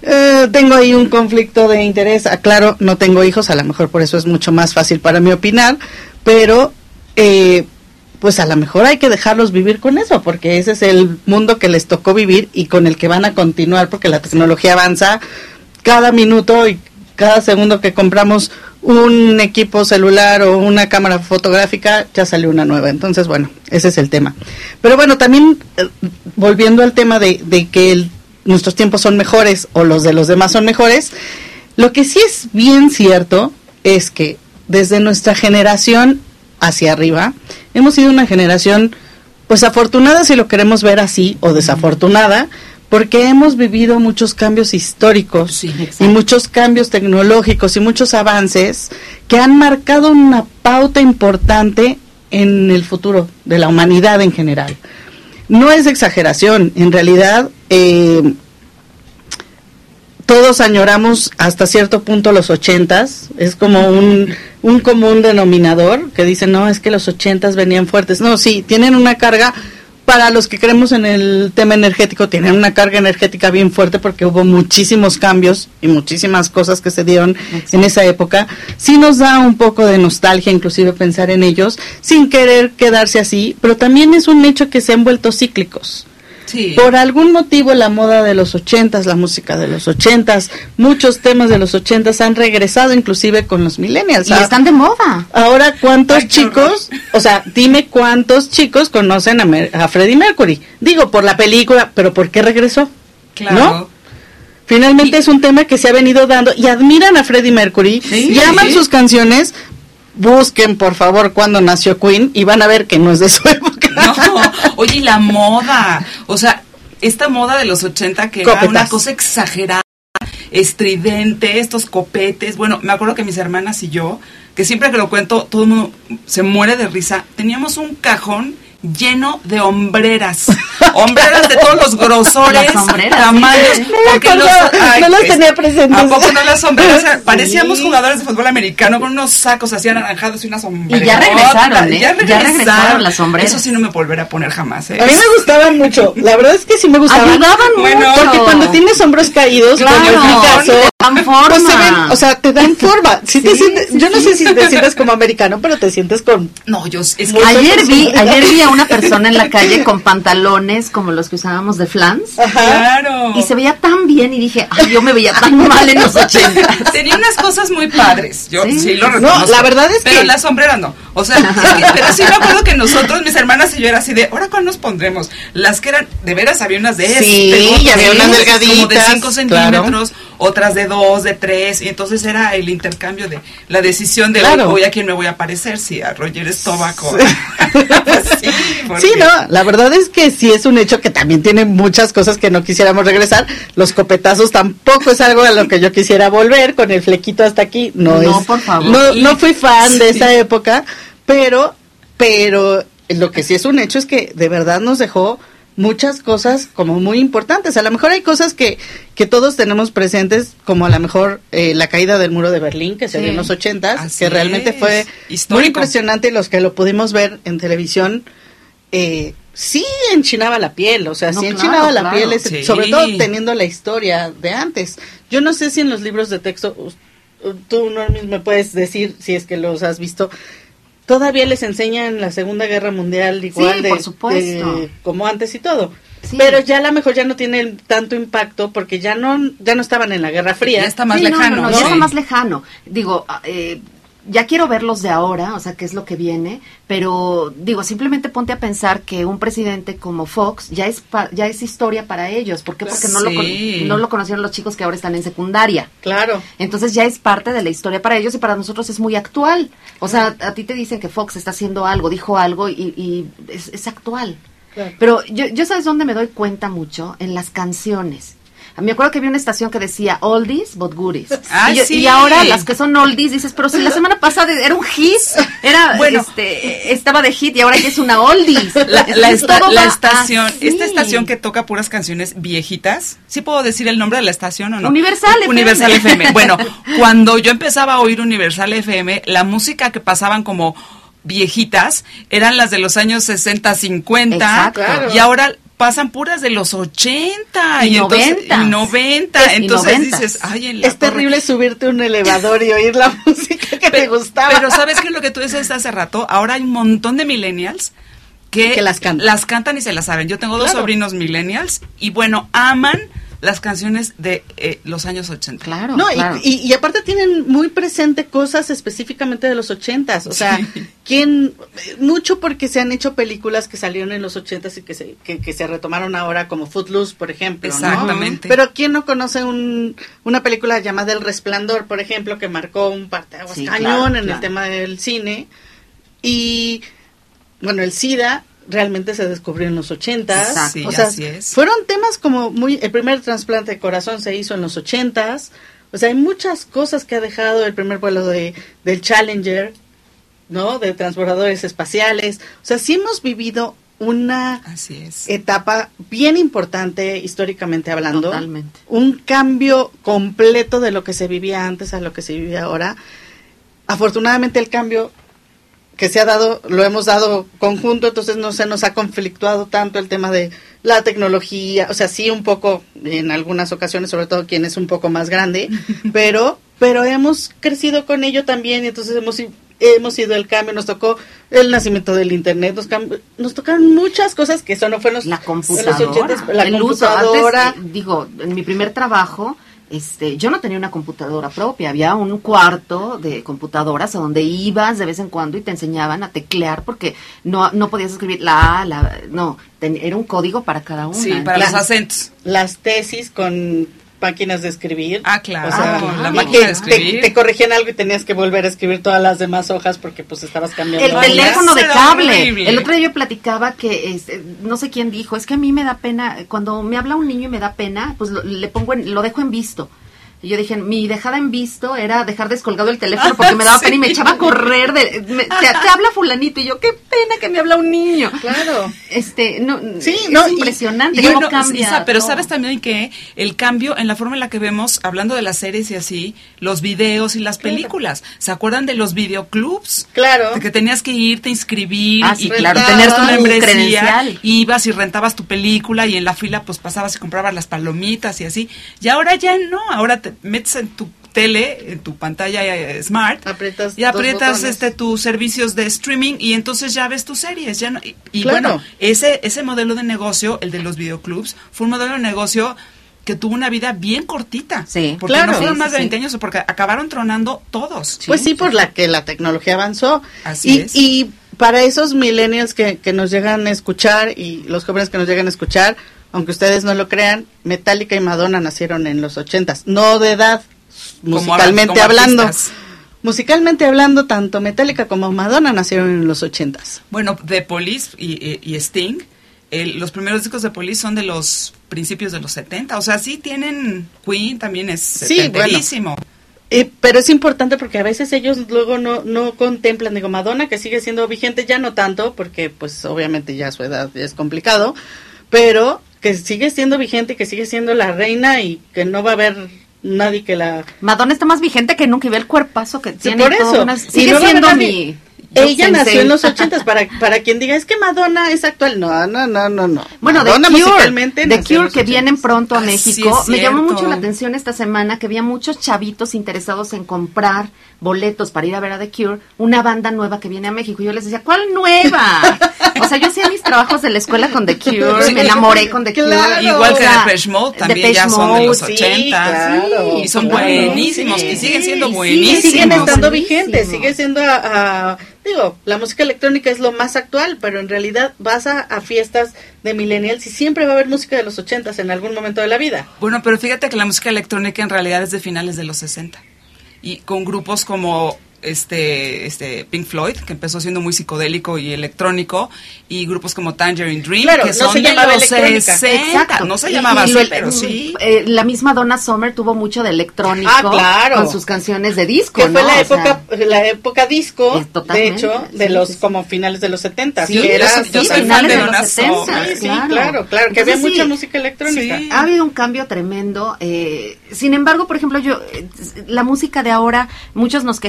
eh, tengo ahí un conflicto de interés. Ah, claro, no tengo hijos, a lo mejor por eso es mucho más fácil para mí opinar, pero eh, pues a lo mejor hay que dejarlos vivir con eso, porque ese es el mundo que les tocó vivir y con el que van a continuar, porque la tecnología avanza cada minuto y cada segundo que compramos un equipo celular o una cámara fotográfica, ya sale una nueva. Entonces, bueno, ese es el tema. Pero bueno, también eh, volviendo al tema de, de que nuestros tiempos son mejores o los de los demás son mejores, lo que sí es bien cierto es que desde nuestra generación hacia arriba, hemos sido una generación, pues afortunada si lo queremos ver así, o desafortunada, porque hemos vivido muchos cambios históricos Sí, y muchos cambios tecnológicos y muchos avances que han marcado una pauta importante en el futuro de la humanidad en general. No es exageración, en realidad eh, todos añoramos hasta cierto punto los ochentas, es como un, un común denominador que dicen, no, es que los ochentas venían fuertes. No, sí, tienen una carga para los que creemos en el tema energético, tienen una carga energética bien fuerte porque hubo muchísimos cambios y muchísimas cosas que se dieron en esa época. Sí nos da un poco de nostalgia inclusive pensar en ellos, sin querer quedarse así, pero también es un hecho que se han vuelto cíclicos. Sí. Por algún motivo la moda de los ochentas, la música de los ochentas, muchos temas de los ochentas han regresado inclusive con los millennials. Y Ah, están de moda. Ahora, ¿cuántos Ay, chicos, o sea, dime cuántos chicos conocen a, Mer- a Freddie Mercury? Digo, por la película, pero ¿por qué regresó? Claro. ¿No? Finalmente es un tema que se ha venido dando y admiran a Freddie Mercury, Sí. llaman Sí. sus canciones, busquen por favor cuándo nació Queen y van a ver que no es de su época. No, oye, y la moda. O sea, esta moda de los 80 que era una cosa exagerada, estridente, estos copetes. Bueno, me acuerdo que mis hermanas y yo, que siempre que lo cuento, todo el mundo se muere de risa. Teníamos un cajón lleno de hombreras. hombreras de todos los grosores, Las hombreras, tamaños. No porque acordaba, no las es- tenía presentes. ¿A poco no las hombreras? Sí. Parecíamos jugadores de fútbol americano con unos sacos así anaranjados y unas sombreras. Y ya regresaron, ¿eh? Ya Ya regresaron, las sombreras. Eso sí no me volveré a poner jamás, ¿eh? A mí me gustaban mucho, la verdad es que sí me gustaban. Ayudaban Bueno, mucho. Porque cuando tienes hombros caídos, Claro, como en mi caso, te dan forma. pues se ven, o sea, te dan forma. Sí te sientes- sí, yo no sí. sé si te sientes como americano, pero te sientes con No, yo es que Ayer vi, ayer vi a una persona en la calle con pantalones como los que usábamos de flans Ajá. claro. y se veía tan bien y dije, ay, yo me veía tan mal en los 80. Tenía unas cosas muy padres. Yo Sí. sí, lo No, reconozco. la verdad es Pero que- las sombreras no. O sea, es que- pero sí me acuerdo que nosotros, mis hermanas y yo, era así de, ¿ahora cuál nos pondremos? Las que eran, de veras, había unas de Sí, este, otras y había de unas este, Como de delgaditas, 5 centímetros, otras de 2, de 3. Y entonces era el intercambio de la decisión de, Claro. hoy a quién me voy a parecer, si a Roger. Pues sí, Sí, no, la verdad es que sí es un hecho que también tiene muchas cosas que no quisiéramos regresar. Los copetazos tampoco es algo a lo que yo quisiera volver, con el flequito hasta aquí, no, No, es. por favor. No, no fui fan de esa época, pero, pero lo que sí es un hecho es que de verdad nos dejó muchas cosas como muy importantes. A lo mejor hay cosas que, que todos tenemos presentes, como a lo mejor eh, la caída del muro de Berlín, que se dio en los ochentas, que realmente es. fue muy impresionante los que lo pudimos ver en televisión. Eh, sí enchinaba la piel, o sea, No, sí claro, enchinaba la claro. piel, es- Sí. sobre todo teniendo la historia de antes. Yo no sé si en los libros de texto, us- tú Normis me puedes decir si es que los has visto, todavía les enseñan la Segunda Guerra Mundial igual de, por supuesto. de- como antes y todo. Sí. Pero ya a lo mejor ya no tiene tanto impacto porque ya no ya no estaban en la Guerra Fría. Ya está más Sí, no, lejano. No, no, ¿no? ya está Sí. más lejano. Digo, ah, eh, ya quiero verlos de ahora, o sea, qué es lo que viene, pero digo, simplemente ponte a pensar que un presidente como Fox ya es pa- ya es historia para ellos. ¿Por qué? Porque no, lo, no lo conocieron los chicos que ahora están en secundaria. Claro. Entonces ya es parte de la historia para ellos y para nosotros es muy actual. O sea, a ti te dicen que Fox está haciendo algo, dijo algo y, y es, es actual. Claro. Pero yo, yo sabes dónde me doy cuenta mucho en las canciones. Me acuerdo que había una estación que decía oldies but goodies. Ah, y, yo- sí. y ahora las que son oldies dices, pero si la semana pasada era un hit, era Bueno. este estaba de hit y ahora ya es una oldies. La, esta- estación, así. esta estación que toca puras canciones viejitas, ¿sí puedo decir el nombre de la estación o no? Universal FM. Universal FM. Bueno, cuando yo empezaba a oír Universal FM, la música que pasaban como viejitas eran las de los años 60, 50 Exacto. Y ahora pasan puras de los 80 Y entonces- 90. y 90, Y entonces 90. dices, ay, en la Es terrible subirte un elevador y oír la música que te pero, gustaba. pero sabes que lo que tú dices hace rato, ahora hay un montón de millennials que, Que las cantan. las cantan y se las saben. Yo tengo dos Claro. sobrinos millennials y bueno, aman las canciones de eh, los años 80. Claro, No, y- claro. y, y aparte tienen muy presente cosas específicamente de los ochentas. O sea, Sí. ¿quién? Mucho porque se han hecho películas que salieron en los ochentas y que se, que, que se retomaron ahora, como Footloose, por ejemplo. ¿no? Exactamente. Pero ¿quién no conoce un, una película llamada El Resplandor, por ejemplo, que marcó un parteaguas Sí, cañón claro, en el tema del cine? Y bueno, el SIDA realmente se descubrió en los ochentas. Exacto. Sí, o sea, así es. fueron temas como muy, el primer trasplante de corazón se hizo en los ochentas, o sea, hay muchas cosas que ha dejado el primer vuelo de, del Challenger, ¿no? De transbordadores espaciales, o sea, sí hemos vivido una Así es. etapa bien importante históricamente hablando, Totalmente. un cambio completo de lo que se vivía antes a lo que se vive ahora. Afortunadamente el cambio que se ha dado, lo hemos dado conjunto, entonces no se nos ha conflictuado tanto el tema de la tecnología, o sea, sí un poco en algunas ocasiones, sobre todo quien es un poco más grande, pero pero hemos crecido con ello también y entonces hemos hemos ido el cambio, nos tocó el nacimiento del internet, nos, nos tocaron muchas cosas que eso no fue en los, La en los computadora. 80s, la el uso. computadora. Antes, eh, digo, en mi primer trabajo, este, yo no tenía una computadora propia, había un cuarto de computadoras a donde ibas de vez en cuando y te enseñaban a teclear porque no, no podías escribir la A, la, no, ten- era un código para cada una. Sí, para los acentos. las tesis con máquinas de escribir. Ah, claro, O sea, con la máquina que de escribir. Te, te corregían algo y tenías que volver a escribir todas las demás hojas porque pues estabas cambiando. El teléfono de cable. horrible. El otro día yo platicaba que, este, no sé quién dijo, es que a mí me da pena, cuando me habla un niño y me da pena, pues lo, le pongo en- lo dejo en visto. Y yo dije, mi dejada en visto era dejar descolgado el teléfono porque me daba Sí. pena y me echaba a correr. De, me- te, te habla fulanito y yo, qué pena que me habla un niño. Claro. Este, no, Sí, es no, impresionante Y cómo bueno, cambia. Isa, pero todo. sabes también que el cambio en la forma en la que vemos, hablando de las series y así, los videos y las películas. ¿Se acuerdan de los videoclubs? Claro. De que tenías que irte a inscribir Ah, y sí, claro, tener tu tu membresía, credencial. ibas y rentabas tu película y en la fila pues pasabas y comprabas las palomitas y así. Y ahora ya no, ahora te metes en tu tele, en tu pantalla eh, smart Aprietas y aprietas este tus servicios de streaming y entonces ya ves tus series, ya no- y, y Claro. bueno, ese ese modelo de negocio, el de los videoclubs, fue un modelo de negocio que tuvo una vida bien cortita. Sí, porque claro. no fueron Sí, más sí, de sí. 20 años, porque acabaron tronando todos. Pues sí, por la que la tecnología avanzó. Así y, es. y para esos millennials que, que nos llegan a escuchar y los jóvenes que nos llegan a escuchar, aunque ustedes no lo crean, Metallica y Madonna nacieron en los ochentas, no de edad, Como musicalmente como hablando. artistas. Musicalmente hablando, tanto Metallica como Madonna nacieron en los ochentas. Bueno, The Police y, y- y Sting, el- los primeros discos de Police son de los principios de los 70. O sea, sí tienen. Queen también es Sí. Eh, pero es importante porque a veces ellos luego no, no contemplan, digo, Madonna que sigue siendo vigente, ya no tanto, porque pues obviamente ya su edad es complicado, pero que sigue siendo vigente, y que sigue siendo la reina y que no va a haber nadie que la... Madonna está más vigente que nunca y ve el cuerpazo que Sí, tiene. por eso. sigue no siendo mi... Ella sensei. nació en los ochentas, para, para quien diga, es que Madonna es actual. No, no, no, no, no. Bueno, Madonna The Cure, musicalmente The Cure que 80s. vienen pronto a Ah, sí, México. Me llamó mucho la atención esta semana que había muchos chavitos interesados en comprar boletos para ir a ver a The Cure, una banda nueva que viene a México. Y yo les decía, ¿cuál nueva? o sea, yo hacía mis trabajos de la escuela con The Cure, me enamoré con The Claro. Cure. Igual O que sea, Depeche Mode, también Depeche ya son de los Mode, sí, 80. claro, y son claro, buenísimos, sí, y siguen sí, siendo sí, buenísimos. siguen estando vigentes, sigue siendo a, a- digo, la música electrónica es lo más actual, pero en realidad vas a, a fiestas de millennials y siempre va a haber música de los ochentas en algún momento de la vida. Bueno, pero fíjate que la música electrónica en realidad es de finales de los 60. Y con grupos como este, este Pink Floyd, que empezó siendo muy psicodélico y electrónico, y grupos como Tangerine Dream, Claro, que no son se de llamaba los electrónica. 60. No se Y- llamaba y así, pero sí. eh, la misma Donna Summer tuvo mucho de electrónico Ah, claro. con sus canciones de disco, Que fue ¿no? la O época, sea, la época disco, Eh, de hecho, de sí, los sí, como finales de los setentas. Sí, que yo yo soy fan de Donna 70, Summer. Sí, sí, claro, claro, que había Entonces, mucha sí, música electrónica. Sí. Ha habido un cambio tremendo. eh, sin embargo, por ejemplo, yo eh, la música de ahora, muchos nos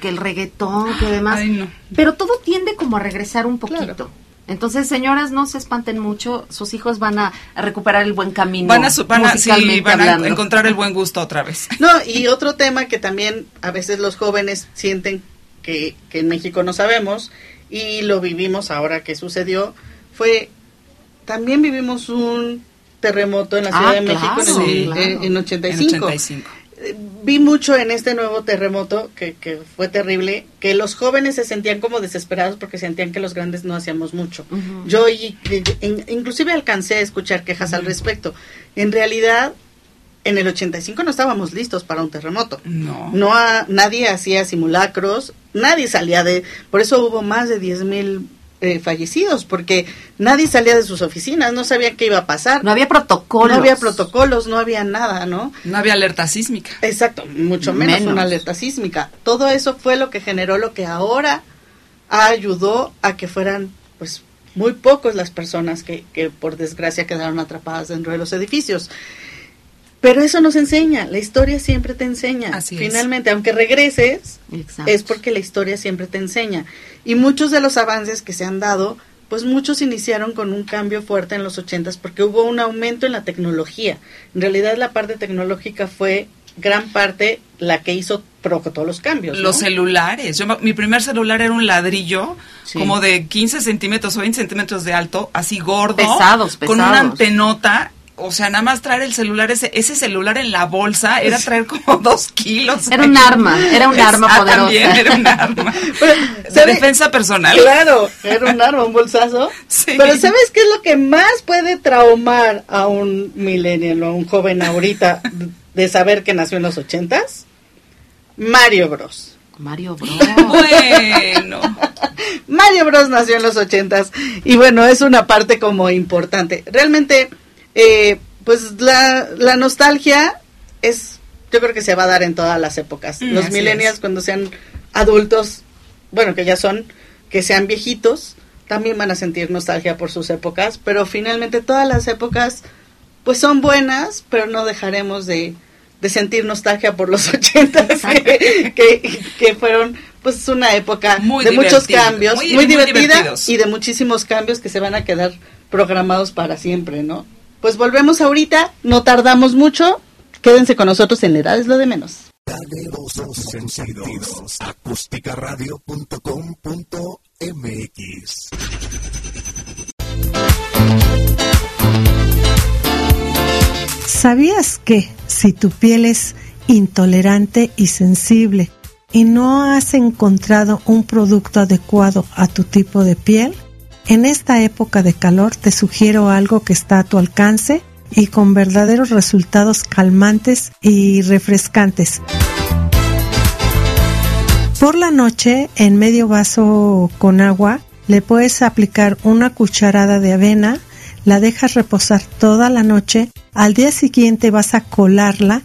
que el reggaetón, que demás, Ay, no. pero todo tiende como a regresar un poquito. Claro. Entonces, señoras, no se espanten mucho, sus hijos van a, recuperar el buen camino. Van a, su- van a- sí, van encontrar el buen gusto otra vez. No, y otro tema que también a veces los jóvenes sienten que, que en México no sabemos, y lo vivimos ahora que sucedió, fue, también vivimos un terremoto en la Ciudad Ah, de México en, claro, el- claro. en- en 85. En 85. Vi mucho en este nuevo terremoto, que, que fue terrible, que los jóvenes se sentían como desesperados porque sentían que los grandes no hacíamos mucho. Yo y- in- inclusive alcancé a escuchar quejas al respecto. En realidad, en el 85 no estábamos listos para un terremoto. No. No ha- nadie hacía simulacros, nadie salía de... Por eso hubo más de 10 mil eh, fallecidos, porque nadie salía de sus oficinas, no sabía qué iba a pasar. No había protocolos. No había protocolos, no había nada, ¿no? No había alerta sísmica. Exacto, mucho menos, Menos. una alerta sísmica. Todo eso fue lo que generó lo que ahora ayudó a que fueran, pues, muy pocos las personas que, que por desgracia quedaron atrapadas dentro de los edificios. Pero eso nos enseña, la historia siempre te enseña. Así es. Finalmente, aunque regreses, Exacto. es porque la historia siempre te enseña. Y muchos de los avances que se han dado, pues muchos iniciaron con un cambio fuerte en los ochentas porque hubo un aumento en la tecnología. En realidad la parte tecnológica fue gran parte la que hizo todos los cambios. ¿no? Los celulares. Yo, mi primer celular era un ladrillo Sí. como de 15 centímetros o 20 centímetros de alto, así gordo. Pesados, Con una pesados. antenota. O sea, nada más traer el celular, ese, ese celular en la bolsa, era traer como dos kilos. Era un arma, era un arma Ah, poderosa. También era un arma. Pero, de ¿sabe? defensa personal. Claro, era un arma, un bolsazo. Sí. Pero ¿sabes qué es lo que más puede traumar a un millennial o a un joven ahorita de saber que nació en los ochentas? Mario Bros. Mario Bros. Bueno. Mario Bros nació en los ochentas y bueno, es una parte como importante. Realmente, eh, pues la, la nostalgia es, yo creo que se va a dar en todas las épocas. Mm, los millennials es. cuando sean adultos, bueno, que ya son, que sean viejitos, también van a sentir nostalgia por sus épocas, pero finalmente todas las épocas, pues son buenas, pero no dejaremos de, de sentir nostalgia por los ochentas, que, que, que fueron pues una época Muy de muchos cambios, muy- muy, divertida y de muchísimos cambios que se van a quedar programados para siempre, ¿no? Pues volvemos ahorita, no tardamos mucho, quédense con nosotros en la edad es lo de menos. Dale voz sentidos. acústicaradio.com.mx ¿Sabías que si tu piel es intolerante y sensible y no has encontrado un producto adecuado a tu tipo de piel? En esta época de calor te sugiero algo que está a tu alcance y con verdaderos resultados calmantes y refrescantes. Por la noche, en medio vaso con agua, le puedes aplicar una cucharada de avena, la dejas reposar toda la noche, al día siguiente vas a colarla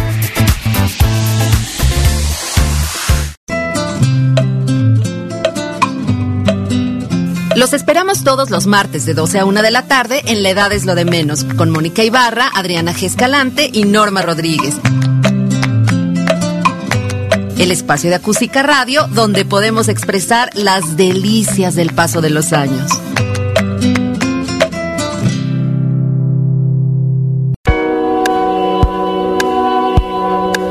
Los esperamos todos los martes de 12 a 1 de la tarde en La Edad es lo de menos, con Mónica Ibarra, Adriana G. Escalante y Norma Rodríguez. El espacio de acústica radio donde podemos expresar las delicias del paso de los años.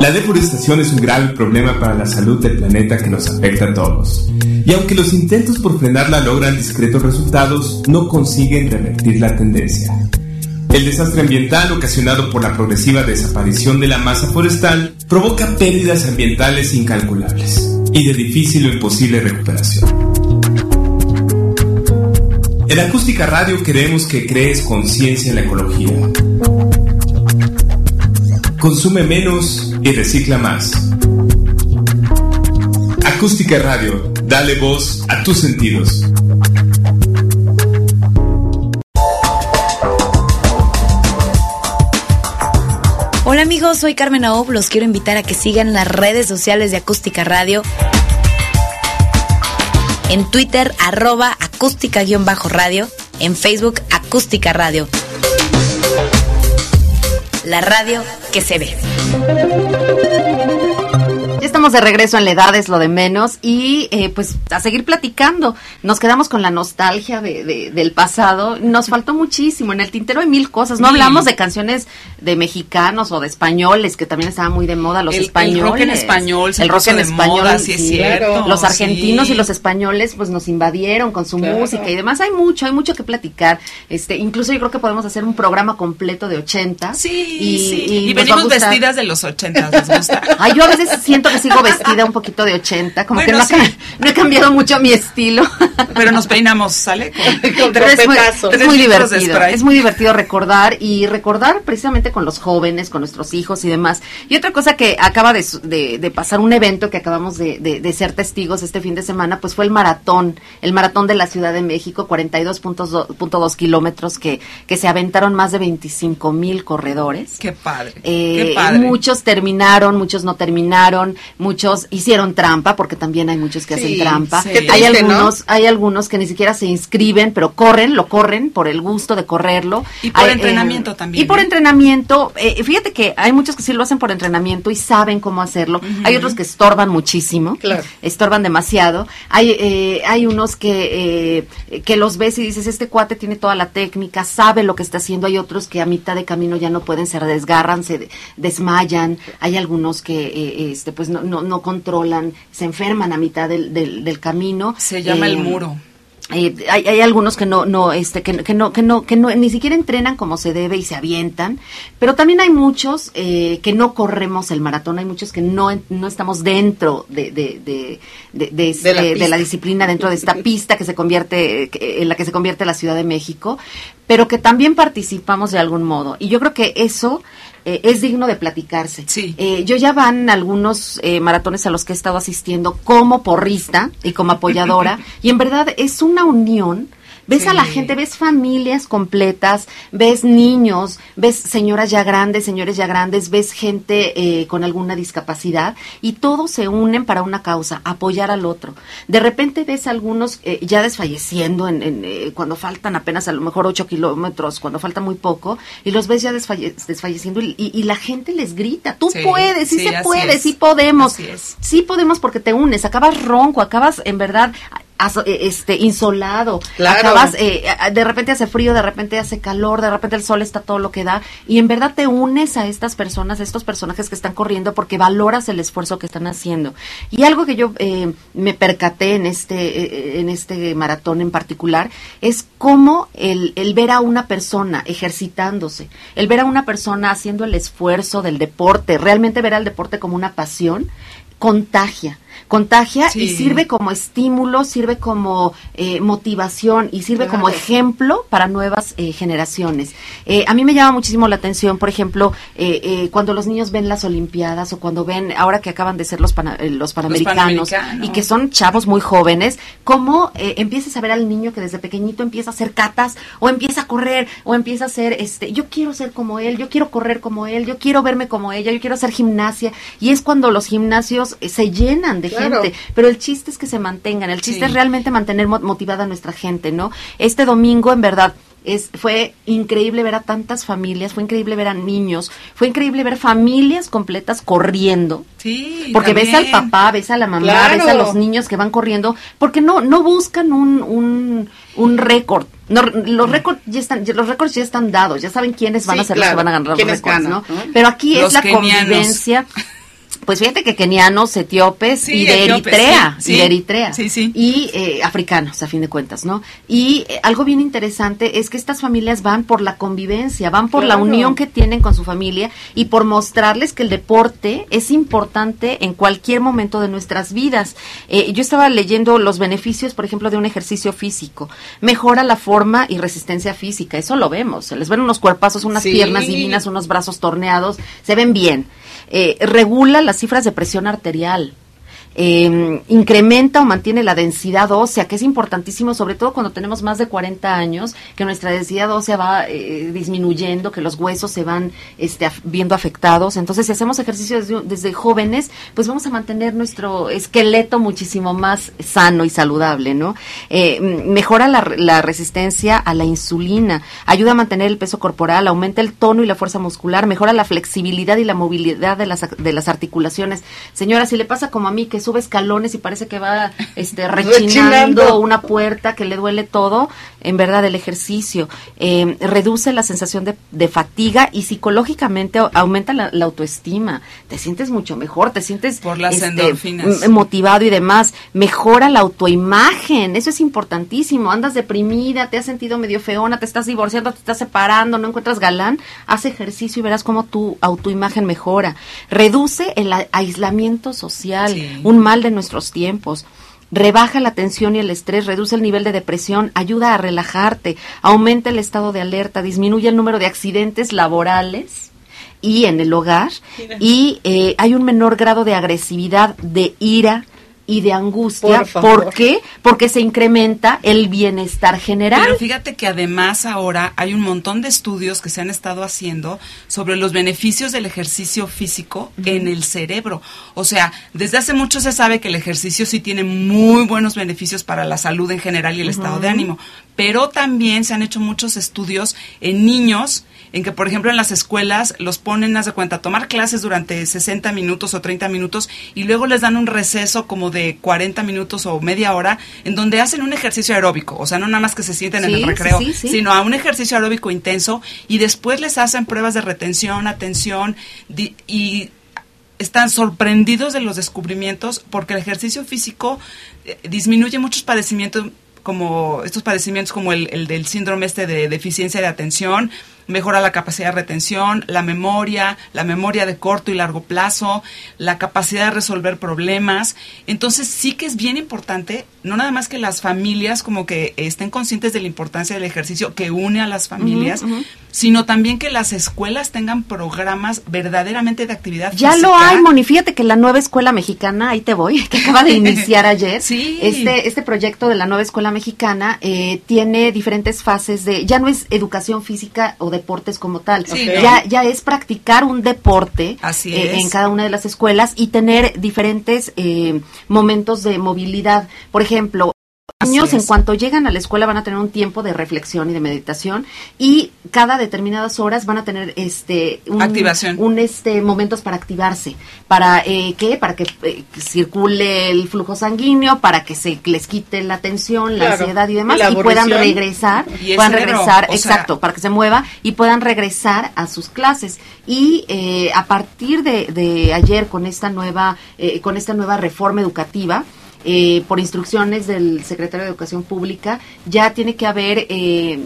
La deforestación es un grave problema para la salud del planeta que nos afecta a todos. Y aunque los intentos por frenarla logran discretos resultados, no consiguen revertir la tendencia. El desastre ambiental ocasionado por la progresiva desaparición de la masa forestal provoca pérdidas ambientales incalculables y de difícil o imposible recuperación. En Acústica Radio queremos que crees conciencia en la ecología. Consume menos y recicla más. Acústica Radio, dale voz a tus sentidos. Hola amigos, soy Carmen Aob, los quiero invitar a que sigan las redes sociales de Acústica Radio. En Twitter, arroba acústica-radio. En Facebook, acústica radio. La radio que se ve. Estamos de regreso en la edad, es lo de menos, y eh, pues a seguir platicando. Nos quedamos con la nostalgia de, de- del pasado. Nos faltó muchísimo. En el tintero hay mil cosas. No Mil. hablamos de canciones de mexicanos o de españoles, que también estaba muy de moda, los El- el rock en español se El rock en de español, moda, sí es cierto, Los argentinos sí. y los españoles, pues nos invadieron con su Claro. música y demás. Hay mucho, hay mucho que platicar. Este, incluso yo creo que podemos hacer un programa completo de 80. Sí, y, sí. y nos venimos vestidas de los ochentas, ¿les gusta? Ay, yo a veces siento que sigo vestida un poquito de 80, como Bueno, que no, sí. ha ca- no he cambiado mucho mi estilo. Pero nos peinamos, ¿sale? Con- Con Pero es muy, es divertido, es muy divertido recordar y recordar precisamente con los jóvenes, con nuestros hijos y demás. Y otra cosa que acaba de, su- de- de pasar, un evento que acabamos de, de- de ser testigos este fin de semana, pues fue el maratón, el maratón de la Ciudad de México, 42.2 kilómetros que, que se aventaron más de 25 mil corredores. Qué padre. Eh, qué padre. Muchos terminaron, muchos no terminaron, muchos hicieron trampa, porque también hay muchos que Sí, hacen trampa. sí. Hay triste, ¿no? algunos, hay algunos que ni siquiera se inscriben, pero corren, lo corren por el gusto de correrlo. Y por Hay, entrenamiento también, Y por ¿eh? entrenamiento, eh, fíjate que hay muchos que sí lo hacen por entrenamiento y saben cómo hacerlo. Hay otros que estorban muchísimo, Claro. estorban demasiado. Hay, eh, hay unos que, eh, que los ves y dices, este cuate tiene toda la técnica, sabe lo que está haciendo. Hay otros que a mitad de camino ya no pueden, se desgarran, se de- desmayan. Hay algunos que eh, este, pues no, no, no controlan, se enferman a mitad del, del, del camino. Se llama el Eh, muro. eh, hay, hay algunos que no, no, este, que, que no, que no, que no, ni siquiera entrenan como se debe y se avientan, pero también hay muchos eh, que no corremos el maratón, hay muchos que no, no estamos dentro de, de, de, de, de este- De la de la disciplina, dentro de esta pista que se convierte, que- en la que se convierte la Ciudad de México, pero que también participamos de algún modo. Y yo creo que eso eh, es digno de platicarse. Sí. Eh, yo ya van algunos eh, maratones a los que he estado asistiendo como porrista y como apoyadora y en verdad es una unión. Ves a la gente, ves familias completas, ves niños, ves señoras ya grandes, señores ya grandes, ves gente eh, con alguna discapacidad y todos se unen para una causa, apoyar al otro. De repente ves a algunos eh, ya desfalleciendo en, en, eh, cuando faltan apenas a lo mejor 8 kilómetros, cuando falta muy poco, y los ves ya desfalle- desfalleciendo y, y- y la gente les grita, tú Sí, puedes, sí, sí, se puede, es. sí podemos. Sí podemos porque te unes, acabas ronco, acabas en verdad este insolado, Claro. acabas eh, de repente hace frío, de repente hace calor, de repente el sol está todo lo que da y en verdad te unes a estas personas, a estos personajes que están corriendo porque valoras el esfuerzo que están haciendo. Y algo que yo eh, me percaté en este eh, en este maratón en particular es cómo el, el ver a una persona ejercitándose, el ver a una persona haciendo el esfuerzo del deporte, realmente ver al deporte como una pasión, contagia, contagia y sirve como estímulo, sirve como eh, motivación y sirve como ejemplo para nuevas eh, generaciones. Eh, a mí me llama muchísimo la atención, por ejemplo, cuando los niños ven las Olimpiadas o cuando ven, ahora que acaban de ser los, pana- los panamericanos, Panamericanos. y que son chavos muy jóvenes, cómo empiezas a ver al niño que desde pequeñito empieza a hacer catas o empieza a correr o empieza a hacer, este, yo quiero ser como él, yo quiero correr como él, yo quiero verme como ella, yo quiero hacer gimnasia y es cuando los gimnasios se llenan de Claro. gente, pero el chiste es que se mantengan, el chiste Sí. es realmente mantener mo- motivada a nuestra gente, ¿no? Este domingo, en verdad, es, fue increíble ver a tantas familias, fue increíble ver a niños, fue increíble ver familias completas corriendo, Sí. porque ves al papá, ves a la mamá, Claro. ves a los niños que van corriendo, porque no no buscan un un, un récord. No, los récords ya están los récords ya están dados, ya saben quiénes van Sí, a ser los claro. que van a ganar los ¿Quiénes récords, ¿no? no? Pero aquí Los es la kenianos. convivencia. Pues fíjate que kenianos, etíopes Sí, y de etíopes, Eritrea, sí, y de. Eritrea, Sí, sí. y eh, africanos, a fin de cuentas, ¿no? Y eh, algo bien interesante es que estas familias van por la convivencia, van por la unión que tienen con su familia y por mostrarles que el deporte es importante en cualquier momento de nuestras vidas. Eh, yo estaba leyendo los beneficios, por ejemplo, de un ejercicio físico. Mejora la forma y resistencia física, eso lo vemos. Se les ven unos cuerpazos, unas piernas divinas, unos brazos torneados, se ven bien. Eh, regula las cifras de presión arterial. Eh, incrementa o mantiene la densidad ósea, que es importantísimo, sobre todo cuando tenemos más de 40 años, que nuestra densidad ósea va eh, disminuyendo, que los huesos se van este, viendo afectados. Entonces, si hacemos ejercicio desde, jóvenes, pues vamos a mantener nuestro esqueleto muchísimo más sano y saludable, ¿no? Eh, mejora la, la resistencia a la insulina, ayuda a mantener el peso corporal, aumenta el tono y la fuerza muscular, mejora la flexibilidad y la movilidad de las, de las articulaciones. Señora, si le pasa como a mí, que que sube escalones y parece que va este, Rechinando. rechinando una puerta, que le duele todo, en verdad el ejercicio eh, reduce la sensación de, de fatiga y psicológicamente au- aumenta la, la autoestima, te sientes mucho mejor, te sientes Por las este, motivado y demás, mejora la autoimagen, eso es importantísimo, andas deprimida, te has sentido medio feona, te estás divorciando, te estás separando, no encuentras galán, haz ejercicio y verás cómo tu autoimagen mejora, reduce el aislamiento social, Sí. Un mal de nuestros tiempos. Rebaja la tensión y el estrés, reduce el nivel de depresión, ayuda a relajarte, aumenta el estado de alerta, disminuye el número de accidentes laborales y en el hogar Mira. y eh, hay un menor grado de agresividad, de ira y de angustia. Por favor. ¿Por qué? Porque se incrementa el bienestar general. Pero fíjate que además ahora hay un montón de estudios que se han estado haciendo sobre los beneficios del ejercicio físico en el cerebro. O sea, desde hace mucho se sabe que el ejercicio sí tiene muy buenos beneficios para la salud en general y el estado de ánimo. Pero también se han hecho muchos estudios en niños en que, por ejemplo, en las escuelas los ponen, haz de cuenta, a tomar clases durante 60 minutos o 30 minutos y luego les dan un receso como de 40 minutos o media hora en donde hacen un ejercicio aeróbico, o sea, no nada más que se sienten en el recreo, sí, sí. sino a un ejercicio aeróbico intenso y después les hacen pruebas de retención, atención di- y están sorprendidos de los descubrimientos porque el ejercicio físico eh, disminuye muchos padecimientos como estos padecimientos como el, el del síndrome este de deficiencia de atención, mejora la capacidad de retención, la memoria, la memoria de corto y largo plazo, la capacidad de resolver problemas. Entonces sí que es bien importante, no nada más que las familias como que estén conscientes de la importancia del ejercicio que une a las familias, sino también que las escuelas tengan programas verdaderamente de actividad Ya física. lo hay, Moni. Fíjate que la nueva escuela mexicana, ahí te voy, que acaba de iniciar ayer. Sí. Este, este proyecto de la nueva escuela mexicana eh, tiene diferentes fases de, ya no es educación física o deportes como tal, Sí, ya, ya es practicar un deporte Así eh, es. en cada una de las escuelas y tener diferentes eh, momentos de movilidad. Por ejemplo, niños en cuanto llegan a la escuela van a tener un tiempo de reflexión y de meditación y cada determinadas horas van a tener este un, Activación. un este momentos para activarse. Para eh, qué para que eh, circule el flujo sanguíneo para que se les quite la tensión la ansiedad y demás Y puedan regresar Y puedan regresar o sea- exacto para que se mueva y puedan regresar a sus clases. Y eh, a partir de, de ayer con esta nueva eh, con esta nueva reforma educativa eh, por instrucciones del secretario de Educación Pública, ya tiene que haber, eh,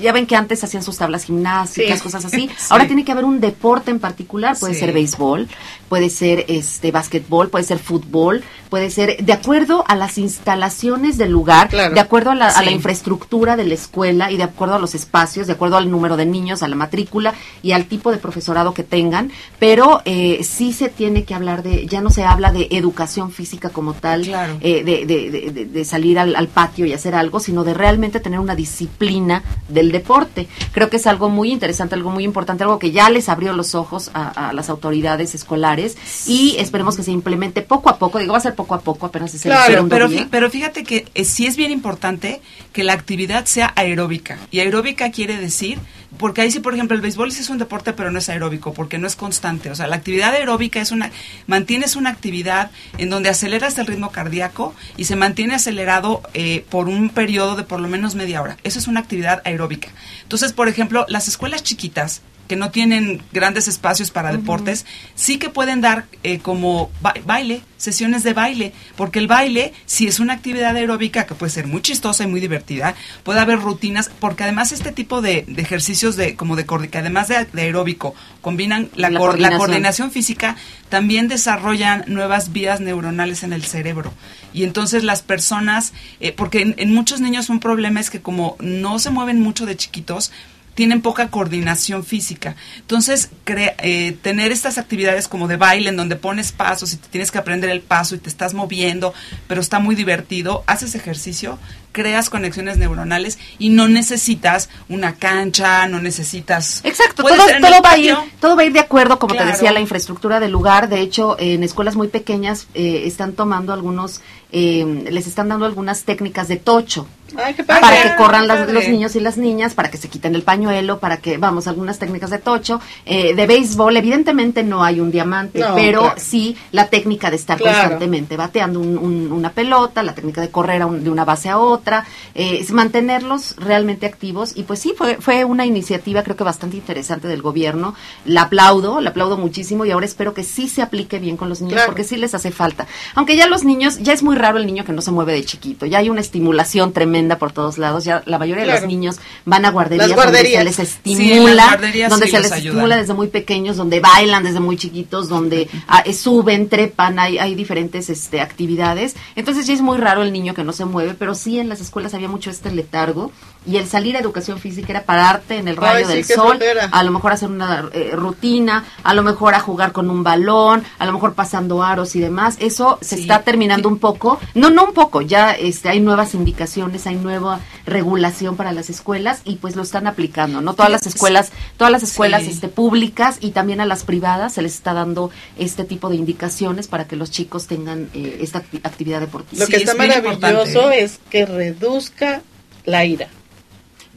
ya ven que antes hacían sus tablas gimnásticas, Sí. cosas así, Sí. ahora tiene que haber un deporte en particular, puede Sí. ser béisbol, puede ser este básquetbol, puede ser fútbol, puede ser de acuerdo a las instalaciones del lugar, Claro. de acuerdo a la, a la Sí. infraestructura de la escuela y de acuerdo a los espacios, de acuerdo al número de niños, a la matrícula y al tipo de profesorado que tengan, pero eh, sí se tiene que hablar de, ya no se habla de educación física como tal, Claro. eh, de, de- de- de- de salir al, al patio y hacer algo, sino de realmente tener una disciplina del deporte. Creo que es algo muy interesante, algo muy importante, algo que ya les abrió los ojos a, a las autoridades escolares y esperemos que se implemente poco a poco, digo, va a ser poco a poco, apenas es el Claro, segundo pero, día. pero fíjate que eh, sí es bien importante que la actividad sea aeróbica. Y aeróbica quiere decir, porque ahí sí, por ejemplo, el béisbol sí es un deporte, pero no es aeróbico, porque no es constante. O sea, la actividad aeróbica es una, mantienes una actividad en donde aceleras el ritmo cardíaco y se mantiene acelerado eh, por un periodo de por lo menos media hora. Eso es una actividad aeróbica. Entonces, por ejemplo, las escuelas chiquitas, que no tienen grandes espacios para deportes, sí que pueden dar eh, como ba- baile, sesiones de baile, porque el baile, si es una actividad aeróbica que puede ser muy chistosa y muy divertida, puede haber rutinas, porque además este tipo de, de ejercicios de como de que además de, de aeróbico, combinan la, La cor- la coordinación. coordinación física, también desarrollan nuevas vías neuronales en el cerebro. Y entonces las personas, eh, porque en, en muchos niños un problema es que como no se mueven mucho de chiquitos, tienen poca coordinación física. Entonces, cre- eh, tener estas actividades como de baile en donde pones pasos y te tienes que aprender el paso y te estás moviendo, pero está muy divertido, haces ejercicio, creas conexiones neuronales y no necesitas una cancha, no necesitas... Exacto, todo, todo va a ir, todo va a ir de acuerdo, como Claro. te decía, la infraestructura del lugar. De hecho, en escuelas muy pequeñas eh, están tomando algunos, eh, les están dando algunas técnicas de tocho. Ay, qué padre. para que corran las- los niños y las niñas, para que se quiten el pañuelo, para que, vamos, algunas técnicas de tocho, eh, de béisbol, evidentemente no hay un diamante, No, pero claro. sí la técnica de estar Claro. constantemente bateando un- un- una pelota, la técnica de correr a un- de una base a otra, eh, es mantenerlos realmente activos y pues sí, fue, fue una iniciativa creo que bastante interesante del gobierno, la aplaudo, la aplaudo muchísimo y ahora espero que sí se aplique bien con los niños Claro. porque sí les hace falta. Aunque ya los niños, ya es muy raro el niño que no se mueve de chiquito, ya hay una estimulación tremenda por todos lados, ya la mayoría de Claro. los niños van a guarderías, Las donde se les estimula, donde sí se les ayudan. estimula desde muy pequeños, donde bailan desde muy chiquitos, donde ah, eh, suben, trepan, hay, hay diferentes este, actividades. Entonces ya es muy raro el niño que no se mueve, pero sí en las escuelas había mucho este letargo y el salir a educación física era pararte en el rayo Ay, del sol, a lo mejor hacer una eh, rutina, a lo mejor a jugar con un balón, a lo mejor pasando aros y demás. Eso se Sí. está terminando un poco, no, no un poco, ya este, hay nuevas indicaciones, hay nueva regulación para las escuelas y pues lo están aplicando, ¿no? Todas las escuelas, todas las escuelas Sí. este, públicas y también a las privadas se les está dando este tipo de indicaciones para que los chicos tengan eh, esta acti- actividad deportiva. Lo que es está maravilloso es que reduzca la ira.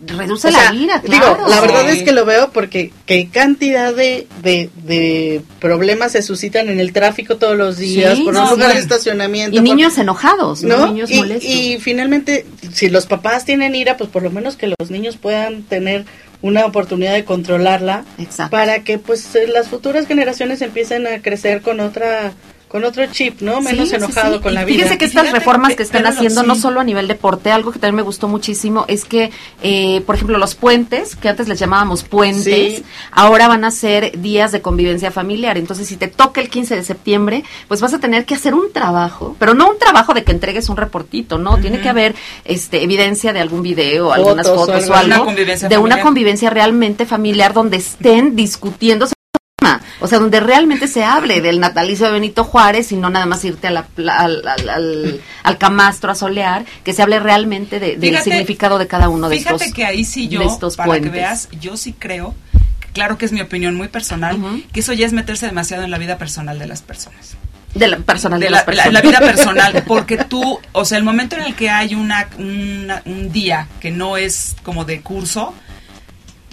Reduce O sea, la ira, Digo, claro. la verdad Sí. es que lo veo porque qué cantidad de, de, de problemas se suscitan en el tráfico todos los días, Sí, por no, un lugar sí. de estacionamiento. y por- niños enojados, ¿no? Niños y, molestos. y finalmente, si los papás tienen ira, pues por lo menos que los niños puedan tener una oportunidad de controlarla Exacto. para que pues las futuras generaciones empiecen a crecer con otra con otro chip, ¿no? Menos Sí, enojado sí. con Y la vida. Fíjese que estas reformas que- que están pero haciendo no solo a nivel deporte, algo que también me gustó muchísimo es que, eh, por ejemplo, los puentes, que antes les llamábamos puentes, Sí. ahora van a ser días de convivencia familiar. Entonces, si te toca el 15 de septiembre, pues vas a tener que hacer un trabajo, pero no un trabajo de que entregues un reportito, ¿no? Tiene que haber este, evidencia de algún video, algunas Fotos o algo. Una de una convivencia realmente familiar donde estén discutiendo o sea, donde realmente se hable del natalicio de Benito Juárez y no nada más irte a la al, al, al- al camastro a solear, que se hable realmente de- del significado de cada uno de Fíjate estos que ahí sí yo, para puentes. que veas, yo sí creo, claro que es mi opinión muy personal, que eso ya es meterse demasiado en la vida personal de las personas. de la personal de, de las la, la- personas. la vida personal, porque tú, o sea, el momento en el que hay una, una- un día que no es como de curso,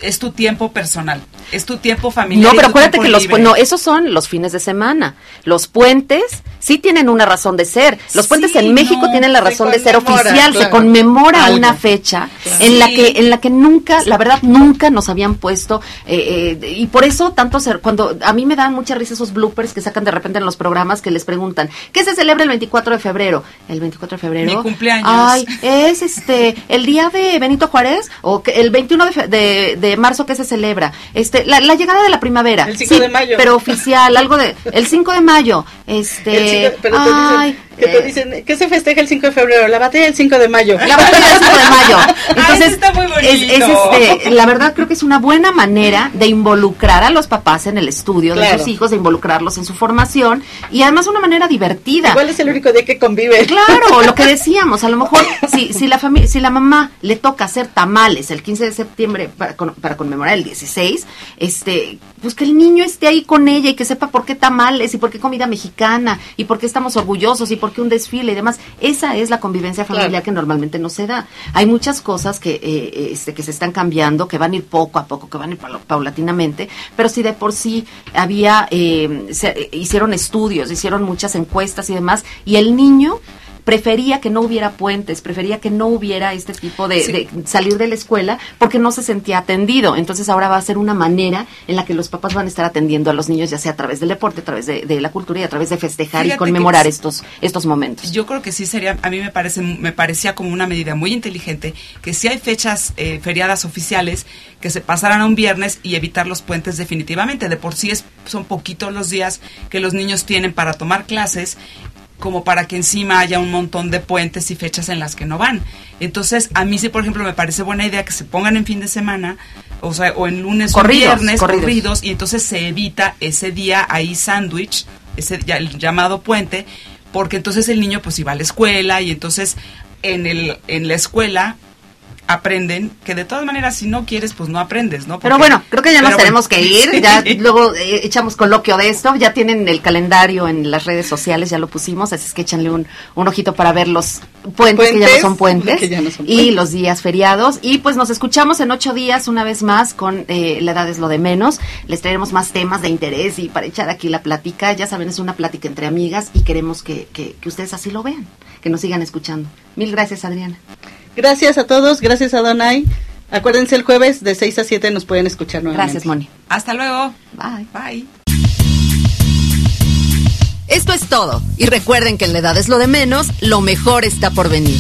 es tu tiempo personal, es tu tiempo familiar. No, pero acuérdate que los libre. pu- no, esos son los fines de semana. Los puentes sí tienen una razón de ser. Los puentes en México no, tienen la razón de ser oficial, se conmemora Algo. una fecha Claro. en la que en la que nunca, la verdad, nunca nos habían puesto eh, eh, y por eso tanto ser cuando a mí me dan mucha risa esos bloopers que sacan de repente en los programas que les preguntan ¿qué se celebra el 24 de febrero? El 24 de febrero. Mi cumpleaños. Ay, es este el día de Benito Juárez o que el 21 de, fe- de, de marzo que se celebra este la, la llegada de la primavera El 5 de mayo. pero oficial algo de el 5 de mayo este cinco- pero ay, que te eh, dicen, ¿qué se festeja el 5 de febrero? La batalla del 5 de mayo. la batalla del 5 de mayo. Ay, Entonces, está muy bonito. es, es, este, la verdad creo que es una buena manera de involucrar a los papás en el estudio de sus hijos, de involucrarlos en su formación y además una manera divertida. Igual es el único día que convive. Claro, lo que decíamos, a lo mejor si, si la familia, si la mamá le toca hacer tamales el 15 de septiembre para, con- para conmemorar el 16, este, pues que el niño esté ahí con ella y que sepa por qué tamales y por qué comida mexicana y por qué estamos orgullosos y por qué un desfile y demás. Esa es la convivencia familiar Claro. que normalmente no se da. Hay muchas cosas que, eh, este, que se están cambiando, que van a ir poco a poco, que van a ir paula- paulatinamente, pero si de por sí había, eh, se, eh, hicieron estudios, hicieron muchas encuestas y demás, y el niño prefería que no hubiera puentes, prefería que no hubiera este tipo de, Sí. de salir de la escuela porque no se sentía atendido. Entonces ahora va a ser una manera en la que los papás van a estar atendiendo a los niños, ya sea a través del deporte, a través de, de la cultura y a través de festejar Fíjate y conmemorar estos, estos momentos. Yo creo que sí sería, a mí me parece, me parecía como una medida muy inteligente que si hay fechas eh, feriadas oficiales que se pasaran a un viernes y evitar los puentes definitivamente. De por sí es, son poquitos los días que los niños tienen para tomar clases como para que encima haya un montón de puentes y fechas en las que no van. Entonces, a mí sí, por ejemplo, me parece buena idea que se pongan en fin de semana, o sea, o en lunes Corridos, o en viernes, corridos. corridos, y entonces se evita ese día ahí sándwich, ese ya- el llamado puente, porque entonces el niño pues iba a la escuela y entonces en el en la escuela aprenden, que de todas maneras si no quieres, pues no aprendes, ¿no? Pero bueno, creo que ya nos tenemos bueno. que ir. Ya luego eh, echamos coloquio de esto. Ya tienen el calendario en las redes sociales, ya lo pusimos. Así es que échanle un, un ojito para ver los puentes, que ya no Puentes, son puentes. que ya no son y los días feriados. Y pues nos escuchamos en ocho días una vez más con eh, La edad es lo de menos. Les traeremos más temas de interés y para echar aquí la plática. Ya saben, es una plática entre amigas y queremos que, que, que ustedes así lo vean, que nos sigan escuchando. Mil gracias, Adriana. Gracias a todos, gracias a Donay. Acuérdense el jueves de 6 a 7 nos pueden escuchar nuevamente. Gracias, Moni. Hasta luego. Bye. Bye. Esto es todo. Y recuerden que en la edad es lo de menos, lo mejor está por venir.